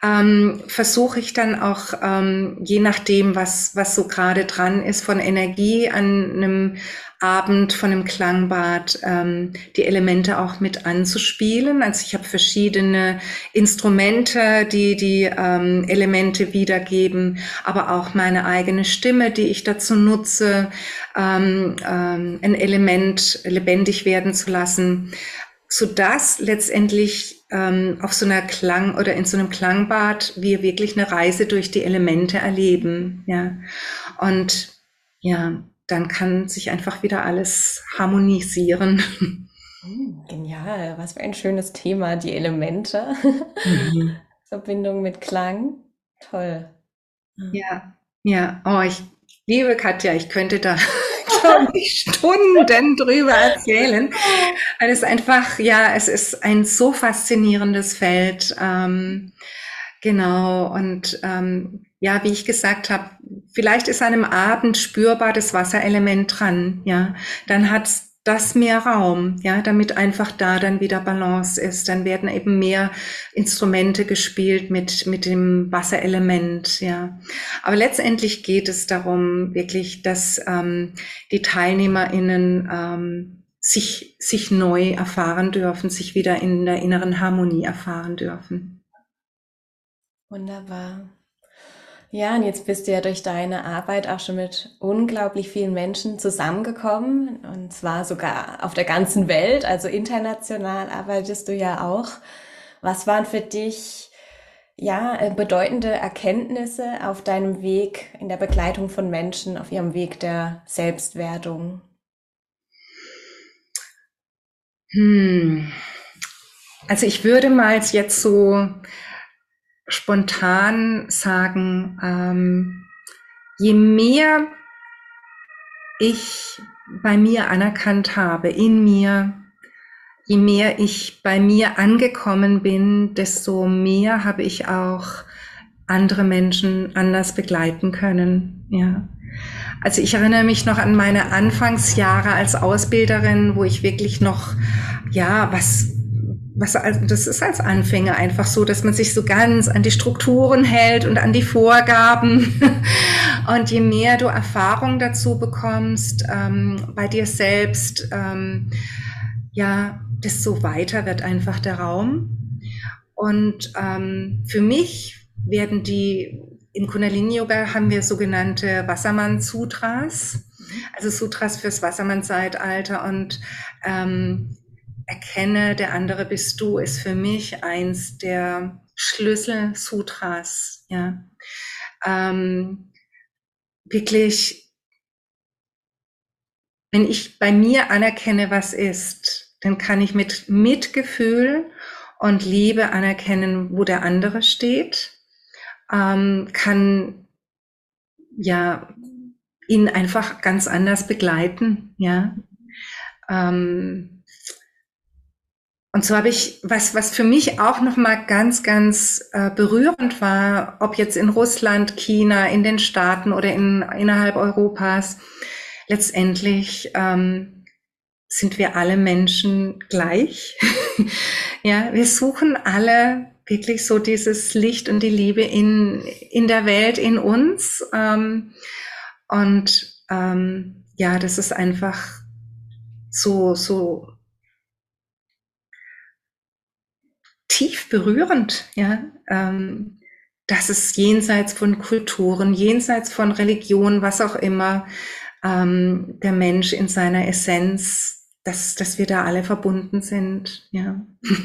ähm, versuche ich dann auch, ähm, je nachdem, was, was so gerade dran ist, von Energie an einem Abend von einem Klangbad ähm, die Elemente auch mit anzuspielen. Also ich habe verschiedene Instrumente, die die ähm, Elemente wiedergeben, aber auch meine eigene Stimme, die ich dazu nutze, ähm, ähm, ein Element lebendig werden zu lassen, so dass letztendlich ähm, auf so einer Klang oder in so einem Klangbad wir wirklich eine Reise durch die Elemente erleben. Ja, und ja, dann kann sich einfach wieder alles harmonisieren. Hm, genial, was für ein schönes Thema, die Elemente. Mhm. *laughs* Verbindung mit Klang. Toll. Ja, ja. Oh, ich liebe Katja, ich könnte da, *laughs* ich, Stunden drüber erzählen. Weil es einfach, ja, es ist ein so faszinierendes Feld. Ähm, genau, und ähm, ja, wie ich gesagt habe, vielleicht ist an einem Abend spürbar das Wasserelement dran, ja. Dann hat's das mehr Raum, ja, damit einfach da dann wieder Balance ist. Dann werden eben mehr Instrumente gespielt mit, mit dem Wasserelement, ja. Aber letztendlich geht es darum, wirklich, dass ähm, die TeilnehmerInnen ähm, sich, sich neu erfahren dürfen, sich wieder in der inneren Harmonie erfahren dürfen. Wunderbar. Ja, und jetzt bist du ja durch deine Arbeit auch schon mit unglaublich vielen Menschen zusammengekommen und zwar sogar auf der ganzen Welt, also international arbeitest du ja auch. Was waren für dich ja äh, bedeutende Erkenntnisse auf deinem Weg in der Begleitung von Menschen auf ihrem Weg der Selbstwertung? Hm. Also ich würde mal jetzt so spontan sagen, ähm, je mehr ich bei mir anerkannt habe, in mir, je mehr ich bei mir angekommen bin, desto mehr habe ich auch andere Menschen anders begleiten können. Ja. Also ich erinnere mich noch an meine Anfangsjahre als Ausbilderin, wo ich wirklich noch, ja, was was, das ist als Anfänger einfach so, dass man sich so ganz an die Strukturen hält und an die Vorgaben. *laughs* Und je mehr du Erfahrung dazu bekommst, ähm, bei dir selbst, ähm, ja, desto weiter wird einfach der Raum. Und ähm, für mich werden die, in Kundalini Yoga haben wir sogenannte Wassermann-Sutras, also Sutras fürs Wassermann-Zeitalter. Und ähm, Erkenne, der andere bist du, ist für mich eins der Schlüssel-Sutras. Ja. Ähm, wirklich, wenn ich bei mir anerkenne, was ist, dann kann ich mit Mitgefühl und Liebe anerkennen, wo der andere steht, ähm, kann ja ihn einfach ganz anders begleiten, ja. Ähm, und so habe ich, was, was für mich auch nochmal ganz, ganz äh, berührend war, ob jetzt in Russland, China, in den Staaten oder in, innerhalb Europas, letztendlich ähm, sind wir alle Menschen gleich. *laughs* ja, wir suchen alle wirklich so dieses Licht und die Liebe in, in der Welt, in uns. Ähm, und ähm, ja, das ist einfach so, so tief berührend, ja, ähm, dass es jenseits von Kulturen, jenseits von Religion, was auch immer, ähm, der Mensch in seiner Essenz, dass, dass wir da alle verbunden sind, ja. *laughs*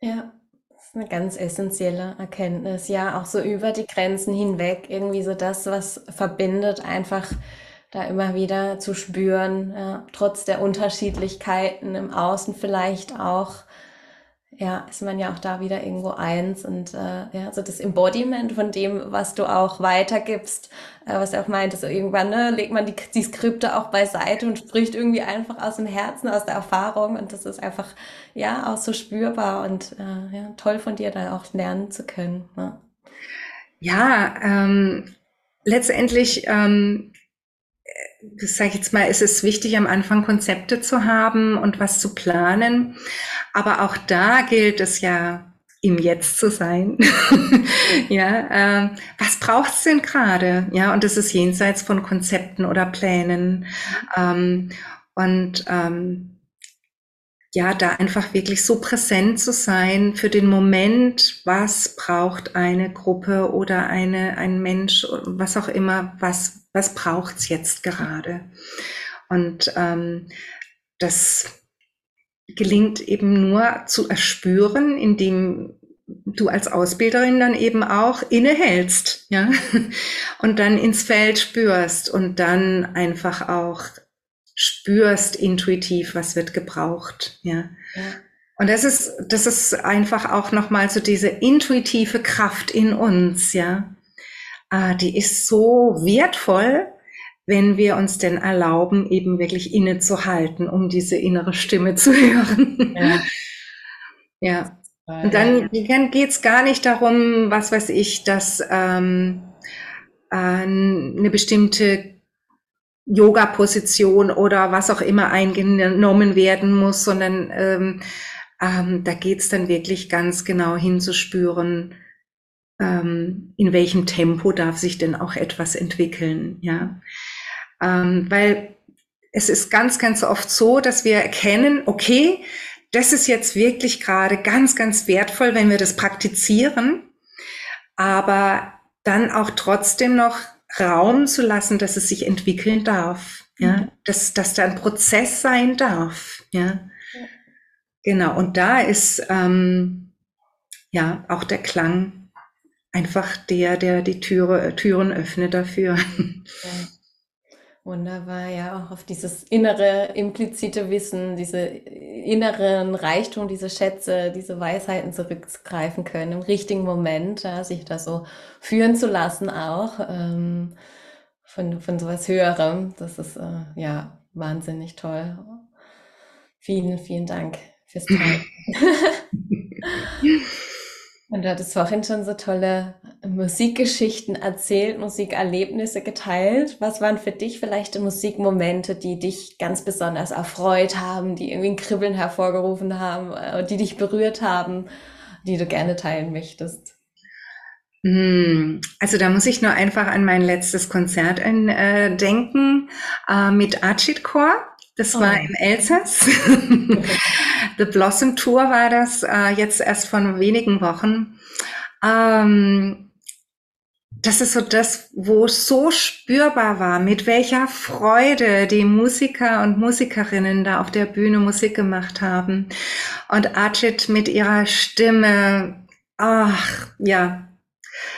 ja, das ist eine ganz essentielle Erkenntnis, ja, auch so über die Grenzen hinweg, irgendwie so das, was verbindet, einfach da immer wieder zu spüren, ja, trotz der Unterschiedlichkeiten im Außen vielleicht auch, ja, ist man ja auch da wieder irgendwo eins und äh, ja, so das Embodiment von dem, was du auch weitergibst, äh, was du auch meintest, so irgendwann ne, legt man die, die Skripte auch beiseite und spricht irgendwie einfach aus dem Herzen, aus der Erfahrung und das ist einfach ja auch so spürbar und äh, ja, toll von dir da auch lernen zu können. Ja, ja ähm, letztendlich ähm, sage ich jetzt mal, ist es wichtig, am Anfang Konzepte zu haben und was zu planen. Aber auch da gilt es ja, im Jetzt zu sein. *laughs* ja, äh, was braucht's denn gerade? Ja, und das ist jenseits von Konzepten oder Plänen. Ähm, und ähm, ja, da einfach wirklich so präsent zu sein für den Moment, was braucht eine Gruppe oder eine, ein Mensch, was auch immer, was, was braucht's jetzt gerade? Und ähm, das gelingt eben nur zu erspüren, indem du als Ausbilderin dann eben auch innehältst, ja, *laughs* und dann ins Feld spürst und dann einfach auch spürst intuitiv, was wird gebraucht, ja. ja. Und das ist, das ist einfach auch nochmal so diese intuitive Kraft in uns, ja. Ah, die ist so wertvoll, wenn wir uns denn erlauben, eben wirklich innezuhalten, um diese innere Stimme zu *laughs* hören. Ja. ja. Und dann, dann geht es gar nicht darum, was weiß ich, dass ähm, äh, eine bestimmte Yoga-Position oder was auch immer eingenommen werden muss, sondern ähm, ähm, da geht's dann wirklich ganz genau hinzuspüren, ähm, in welchem Tempo darf sich denn auch etwas entwickeln, ja. Ähm, weil es ist ganz, ganz oft so, dass wir erkennen, okay, das ist jetzt wirklich gerade ganz, ganz wertvoll, wenn wir das praktizieren, aber dann auch trotzdem noch Raum zu lassen, dass es sich entwickeln darf, ja, mhm. dass, dass da ein Prozess sein darf, ja. ja. Genau, und da ist ähm, ja auch der Klang einfach der, der die Türe, Türen öffnet dafür. Ja. Wunderbar, ja, auch auf dieses innere, implizite Wissen, diese inneren Reichtum, diese Schätze, diese Weisheiten zurückgreifen können im richtigen Moment, ja, sich da so führen zu lassen auch ähm, von, von sowas Höherem. Das ist äh, ja wahnsinnig toll. Vielen, vielen Dank fürs Teilen. *laughs* Und du hattest vorhin schon so tolle Musikgeschichten erzählt, Musikerlebnisse geteilt. Was waren für dich vielleicht die Musikmomente, die dich ganz besonders erfreut haben, die irgendwie ein Kribbeln hervorgerufen haben, äh, die dich berührt haben, die du gerne teilen möchtest? Hm, also da muss ich nur einfach an mein letztes Konzert äh, denken äh, mit Archid Chor. Das war oh. im Elsass. *laughs* The Blossom Tour war das, äh, jetzt erst vor wenigen Wochen. Ähm, das ist so das, wo so spürbar war, mit welcher Freude die Musiker und Musikerinnen da auf der Bühne Musik gemacht haben. Und Ajit mit ihrer Stimme, ach, ja,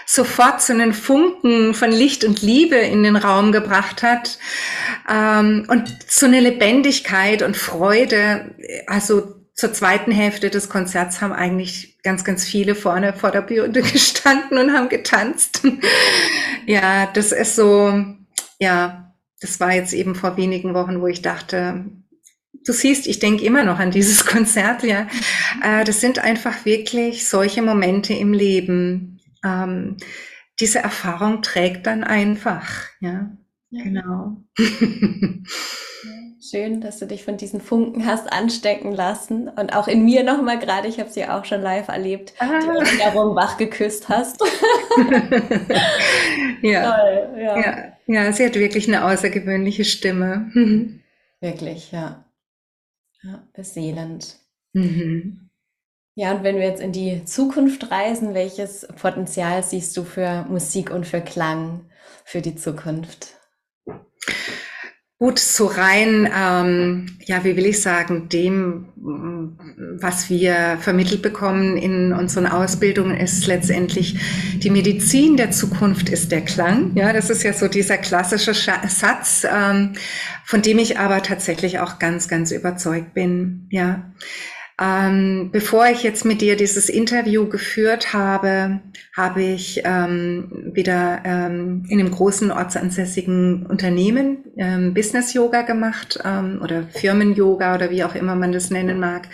sofort so einen Funken von Licht und Liebe in den Raum gebracht hat ähm, und so eine Lebendigkeit und Freude. Also zur zweiten Hälfte des Konzerts haben eigentlich ganz, ganz viele vorne vor der Bühne *laughs* gestanden und haben getanzt. *laughs* ja, das ist so, ja, das war jetzt eben vor wenigen Wochen, wo ich dachte, du siehst, ich denke immer noch an dieses *laughs* Konzert, ja. Äh, das sind einfach wirklich solche Momente im Leben, ähm, diese Erfahrung trägt dann einfach, ja, ja. genau. Schön, dass du dich von diesen Funken hast anstecken lassen und auch in mir nochmal gerade, ich habe sie auch schon live erlebt, ah. die Erinnerung wach geküsst hast. *laughs* ja. Toll, ja. ja. ja, sie hat wirklich eine außergewöhnliche Stimme. Wirklich, ja. Ja, beseelend. Mhm. Ja, und wenn wir jetzt in die Zukunft reisen, welches Potenzial siehst du für Musik und für Klang für die Zukunft? Gut, so rein, ähm, ja, wie will ich sagen, dem, was wir vermittelt bekommen in unseren Ausbildungen, ist letztendlich die Medizin der Zukunft ist der Klang. Ja, das ist ja so dieser klassische Satz, ähm, von dem ich aber tatsächlich auch ganz, ganz überzeugt bin. Ja. Ähm, bevor ich jetzt mit dir dieses Interview geführt habe, habe ich ähm, wieder ähm, in einem großen ortsansässigen Unternehmen ähm, Business Yoga gemacht ähm, oder Firmen Yoga oder wie auch immer man das nennen mag.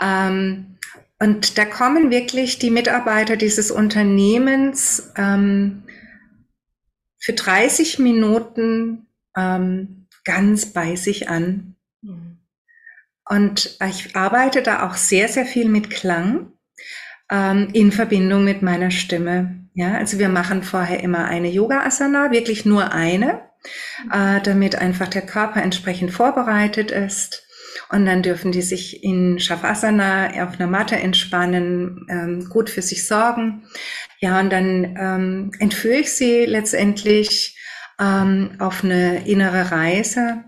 Ähm, und da kommen wirklich die Mitarbeiter dieses Unternehmens für 30 Minuten ganz bei sich an. Und ich arbeite da auch sehr, sehr viel mit Klang ähm, in Verbindung mit meiner Stimme. Ja, also wir machen vorher immer eine Yoga-Asana, wirklich nur eine, äh, damit einfach der Körper entsprechend vorbereitet ist. Und dann dürfen die sich in Shavasana auf einer Matte entspannen, ähm, gut für sich sorgen. Ja, und dann ähm, entführe ich sie letztendlich ähm, auf eine innere Reise.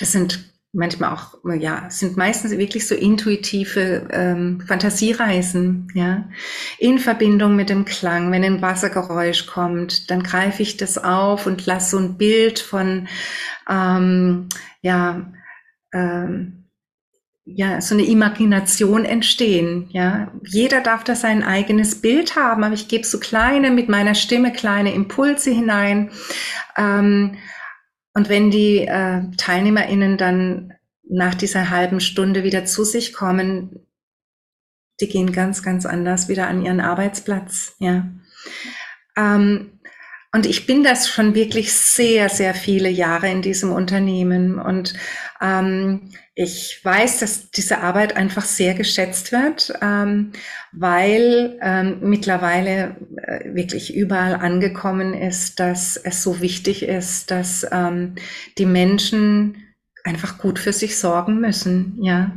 Das sind manchmal auch, ja, sind meistens wirklich so intuitive ähm, Fantasiereisen, ja, in Verbindung mit dem Klang. Wenn ein Wassergeräusch kommt, dann greife ich das auf und lasse so ein Bild von, ähm, ja, ähm, ja, so eine Imagination entstehen, ja. Jeder darf da sein eigenes Bild haben, aber ich gebe so kleine, mit meiner Stimme kleine Impulse hinein. Ähm, und wenn die äh, TeilnehmerInnen dann nach dieser halben Stunde wieder zu sich kommen, die gehen ganz, ganz anders wieder an ihren Arbeitsplatz, ja. Ähm, Und ich bin das schon wirklich sehr, sehr viele Jahre in diesem Unternehmen. Und ähm, ich weiß, dass diese Arbeit einfach sehr geschätzt wird, ähm, weil ähm, mittlerweile äh, wirklich überall angekommen ist, dass es so wichtig ist, dass ähm, die Menschen einfach gut für sich sorgen müssen, ja.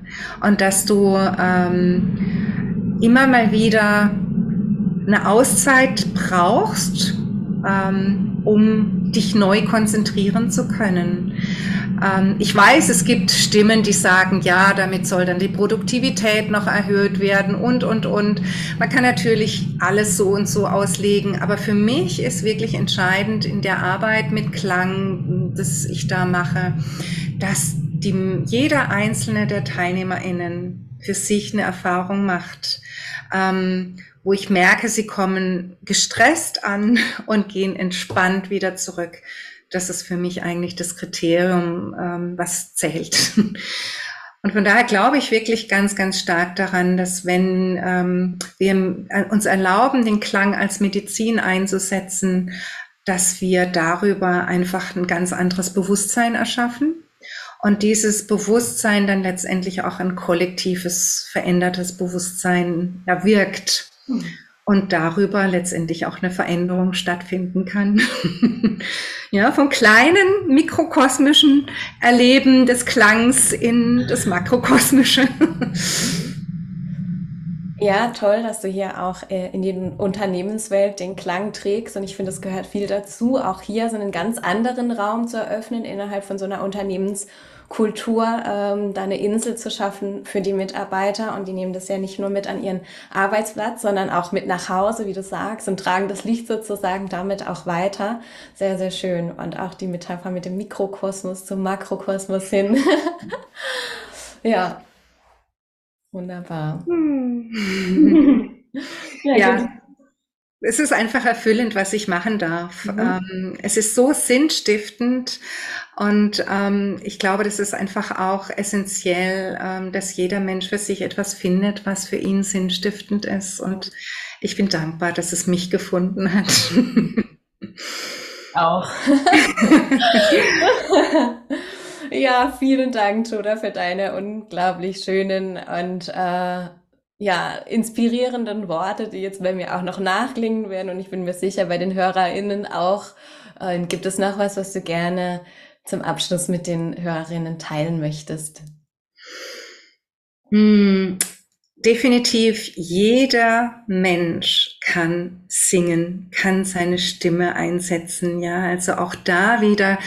Und dass du ähm, immer mal wieder eine Auszeit brauchst, ähm, um dich neu konzentrieren zu können. Ähm, ich weiß, es gibt Stimmen, die sagen, ja, damit soll dann die Produktivität noch erhöht werden und, und, und. Man kann natürlich alles so und so auslegen, aber für mich ist wirklich entscheidend in der Arbeit mit Klang, das ich da mache, dass die, jeder einzelne der TeilnehmerInnen für sich eine Erfahrung macht. Ähm, wo ich merke, sie kommen gestresst an *laughs* und gehen entspannt wieder zurück. Das ist für mich eigentlich das Kriterium, ähm, was zählt. *laughs* Und von daher glaube ich wirklich ganz, ganz stark daran, dass wenn ähm, wir uns erlauben, den Klang als Medizin einzusetzen, dass wir darüber einfach ein ganz anderes Bewusstsein erschaffen und dieses Bewusstsein dann letztendlich auch ein kollektives, verändertes Bewusstsein erwirkt und darüber letztendlich auch eine Veränderung stattfinden kann. *laughs* ja, vom kleinen mikrokosmischen Erleben des Klangs in das makrokosmische. *laughs* Ja, toll, dass du hier auch äh, in die Unternehmenswelt den Klang trägst. Und ich finde, es gehört viel dazu, auch hier so einen ganz anderen Raum zu eröffnen innerhalb von so einer Unternehmens- Kultur, ähm, da eine Insel zu schaffen für die Mitarbeiter. Und die nehmen das ja nicht nur mit an ihren Arbeitsplatz, sondern auch mit nach Hause, wie du sagst, und tragen das Licht sozusagen damit auch weiter. Sehr, sehr schön. Und auch die Metapher mit dem Mikrokosmos zum Makrokosmos hin. *laughs* ja. Wunderbar. Hm. *laughs* ja, ja. Es ist einfach erfüllend, was ich machen darf. Mhm. Ähm, es ist so sinnstiftend und ähm, ich glaube, das ist einfach auch essentiell, ähm, dass jeder Mensch für sich etwas findet, was für ihn sinnstiftend ist. Und ich bin dankbar, dass es mich gefunden hat. *laughs* Auch. *laughs* ja, vielen Dank, Toda, für deine unglaublich schönen und äh, ja, inspirierenden Worte, die jetzt bei mir auch noch nachklingen werden. Und ich bin mir sicher, bei den HörerInnen auch. Äh, gibt es noch was, was du gerne zum Abschluss mit den Hörerinnen teilen möchtest? Hm, definitiv jeder Mensch kann singen, kann seine Stimme einsetzen. Ja, also auch da wieder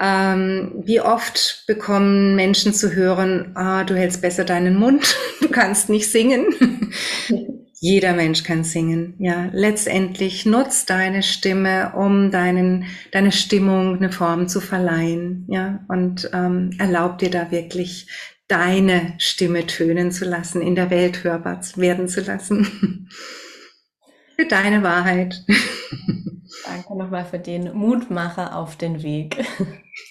ähm, wie oft bekommen Menschen zu hören, ah, du hältst besser deinen Mund, *laughs* du kannst nicht singen. *laughs* Jeder Mensch kann singen. Ja, letztendlich nutzt deine Stimme, um deinen, deine Stimmung eine Form zu verleihen. Ja, und ähm, erlaub dir da wirklich deine Stimme tönen zu lassen, in der Welt hörbar werden zu lassen. *laughs* für deine Wahrheit. *laughs* Danke nochmal für den Mutmacher auf den Weg.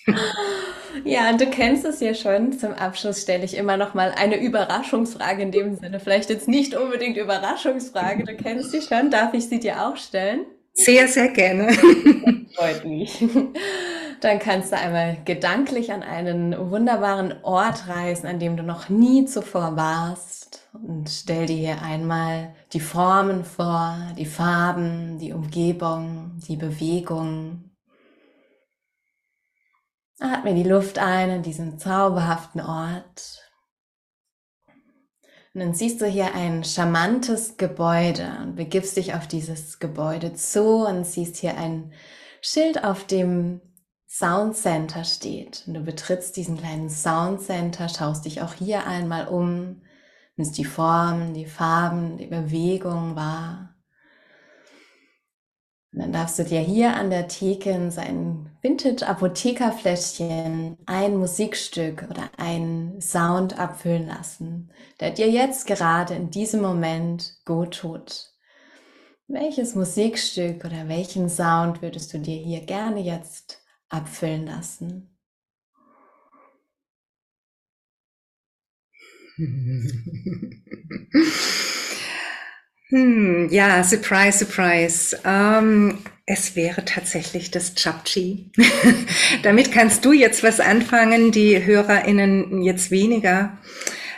*laughs* Ja, und du kennst es ja schon. Zum Abschluss stelle ich immer noch mal eine Überraschungsfrage in dem Sinne. Vielleicht jetzt nicht unbedingt Überraschungsfrage. Du kennst sie schon. Darf ich sie dir auch stellen? Sehr, sehr gerne. *laughs* freut mich. Dann kannst du einmal gedanklich an einen wunderbaren Ort reisen, an dem du noch nie zuvor warst. Und stell dir hier einmal die Formen vor, die Farben, die Umgebung, die Bewegung. Atme die Luft ein in diesem zauberhaften Ort. Und dann siehst du hier ein charmantes Gebäude und begibst dich auf dieses Gebäude zu und siehst hier ein Schild, auf dem Sound Center steht. Und du betrittst diesen kleinen Sound Center, schaust dich auch hier einmal um, nimmst die Formen, die Farben, die Bewegung wahr. Und dann darfst du dir hier an der Theke in sein Vintage-Apothekerfläschchen ein Musikstück oder einen Sound abfüllen lassen, der dir jetzt gerade in diesem Moment gut tut. Welches Musikstück oder welchen Sound würdest du dir hier gerne jetzt abfüllen lassen? *laughs* Hm, ja, surprise, surprise. Ähm, es wäre tatsächlich das Chapchi. *laughs* Damit kannst du jetzt was anfangen, die HörerInnen jetzt weniger.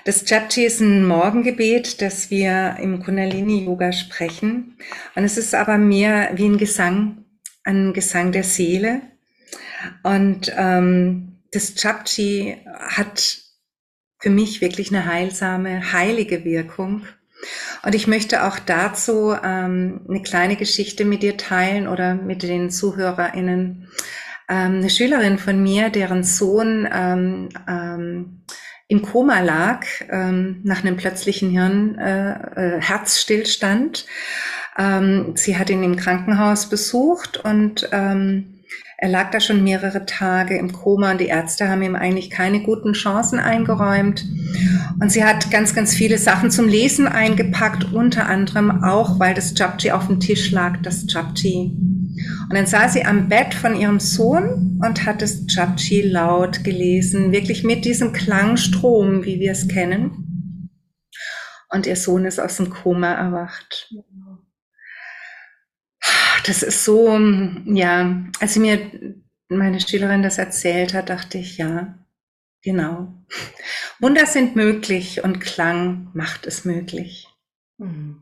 Das Chapchi ist ein Morgengebet, das wir im Kundalini-Yoga sprechen. Und es ist aber mehr wie ein Gesang, ein Gesang der Seele. Und ähm, das Chapchi hat für mich wirklich eine heilsame, heilige Wirkung. Und ich möchte auch dazu ähm, eine kleine Geschichte mit dir teilen oder mit den ZuhörerInnen. Ähm, eine Schülerin von mir, deren Sohn ähm, ähm, im Koma lag ähm, nach einem plötzlichen Hirn, äh, äh, Herzstillstand. Ähm, sie hat ihn im Krankenhaus besucht und ähm, er lag da schon mehrere Tage im Koma und die Ärzte haben ihm eigentlich keine guten Chancen eingeräumt. Und sie hat ganz, ganz viele Sachen zum Lesen eingepackt, unter anderem auch, weil das Japji auf dem Tisch lag, das Japji. Und dann saß sie am Bett von ihrem Sohn und hat das Japji laut gelesen, wirklich mit diesem Klangstrom, wie wir es kennen. Und ihr Sohn ist aus dem Koma erwacht das ist so, ja, als sie mir meine Schülerin das erzählt hat, dachte ich, ja, genau. Wunder sind möglich und Klang macht es möglich. Mhm.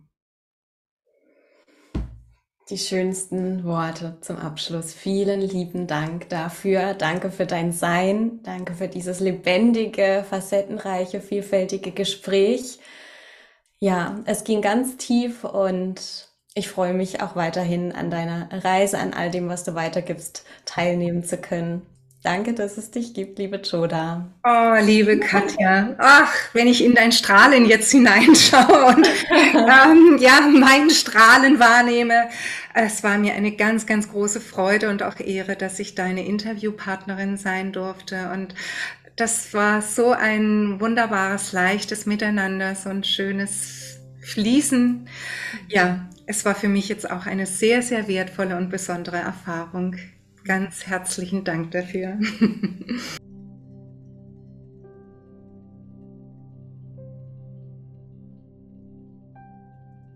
Die schönsten Worte zum Abschluss. Vielen lieben Dank dafür. Danke für dein Sein. Danke für dieses lebendige, facettenreiche, vielfältige Gespräch. Ja, es ging ganz tief und ich freue mich auch weiterhin an deiner Reise, an all dem, was du weitergibst, teilnehmen zu können. Danke, dass es dich gibt, liebe Joda. Oh, liebe Katja. Ach, wenn ich in dein Strahlen jetzt hineinschaue und *laughs* ähm, ja, mein Strahlen wahrnehme. Es war mir eine ganz, ganz große Freude und auch Ehre, dass ich deine Interviewpartnerin sein durfte. Und das war so ein wunderbares, leichtes Miteinander, so ein schönes Fließen. Ja, es war für mich jetzt auch eine sehr, sehr wertvolle und besondere Erfahrung. Ganz herzlichen Dank dafür. *laughs*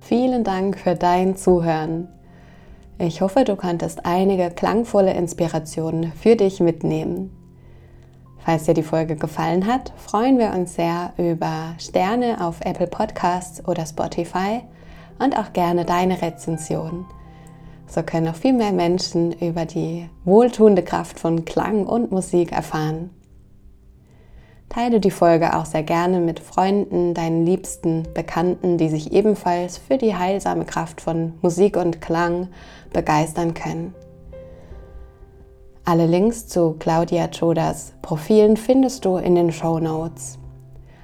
Vielen Dank für dein Zuhören. Ich hoffe, du konntest einige klangvolle Inspirationen für dich mitnehmen. Falls dir die Folge gefallen hat, freuen wir uns sehr über Sterne auf Apple Podcasts oder Spotify und auch gerne deine Rezension. So können noch viel mehr Menschen über die wohltuende Kraft von Klang und Musik erfahren. Teile die Folge auch sehr gerne mit Freunden, deinen Liebsten, Bekannten, die sich ebenfalls für die heilsame Kraft von Musik und Klang begeistern können. Alle Links zu Claudia Chodas Profilen findest du in den Show Notes.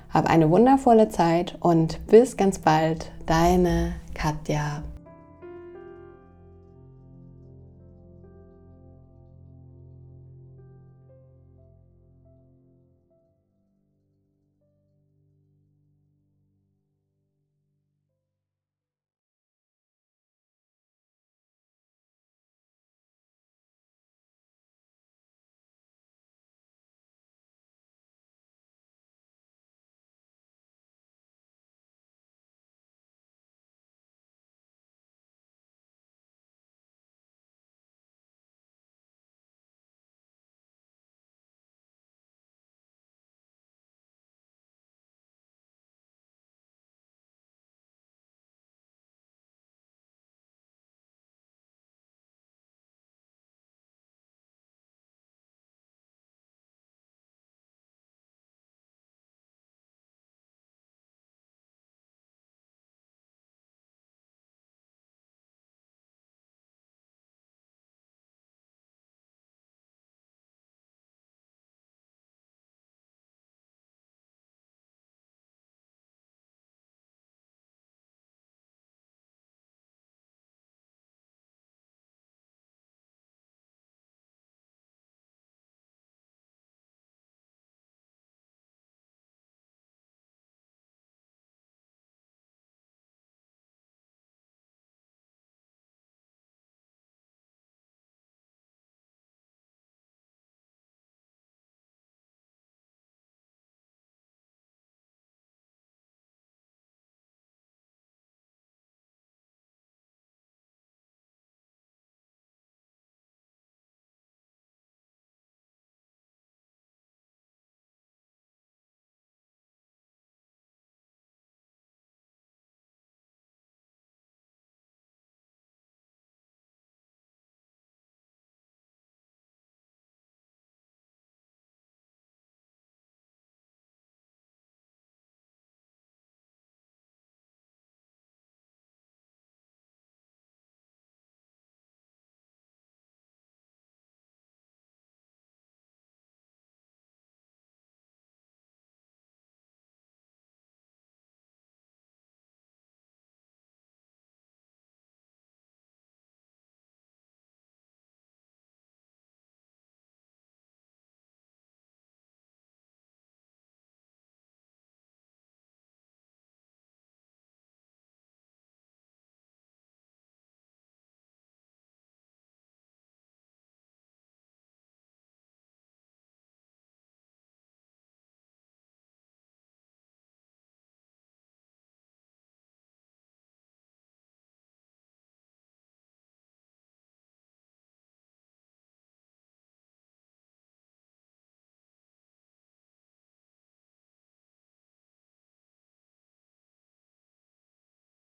Hab eine wundervolle Zeit und bis ganz bald, deine Katja.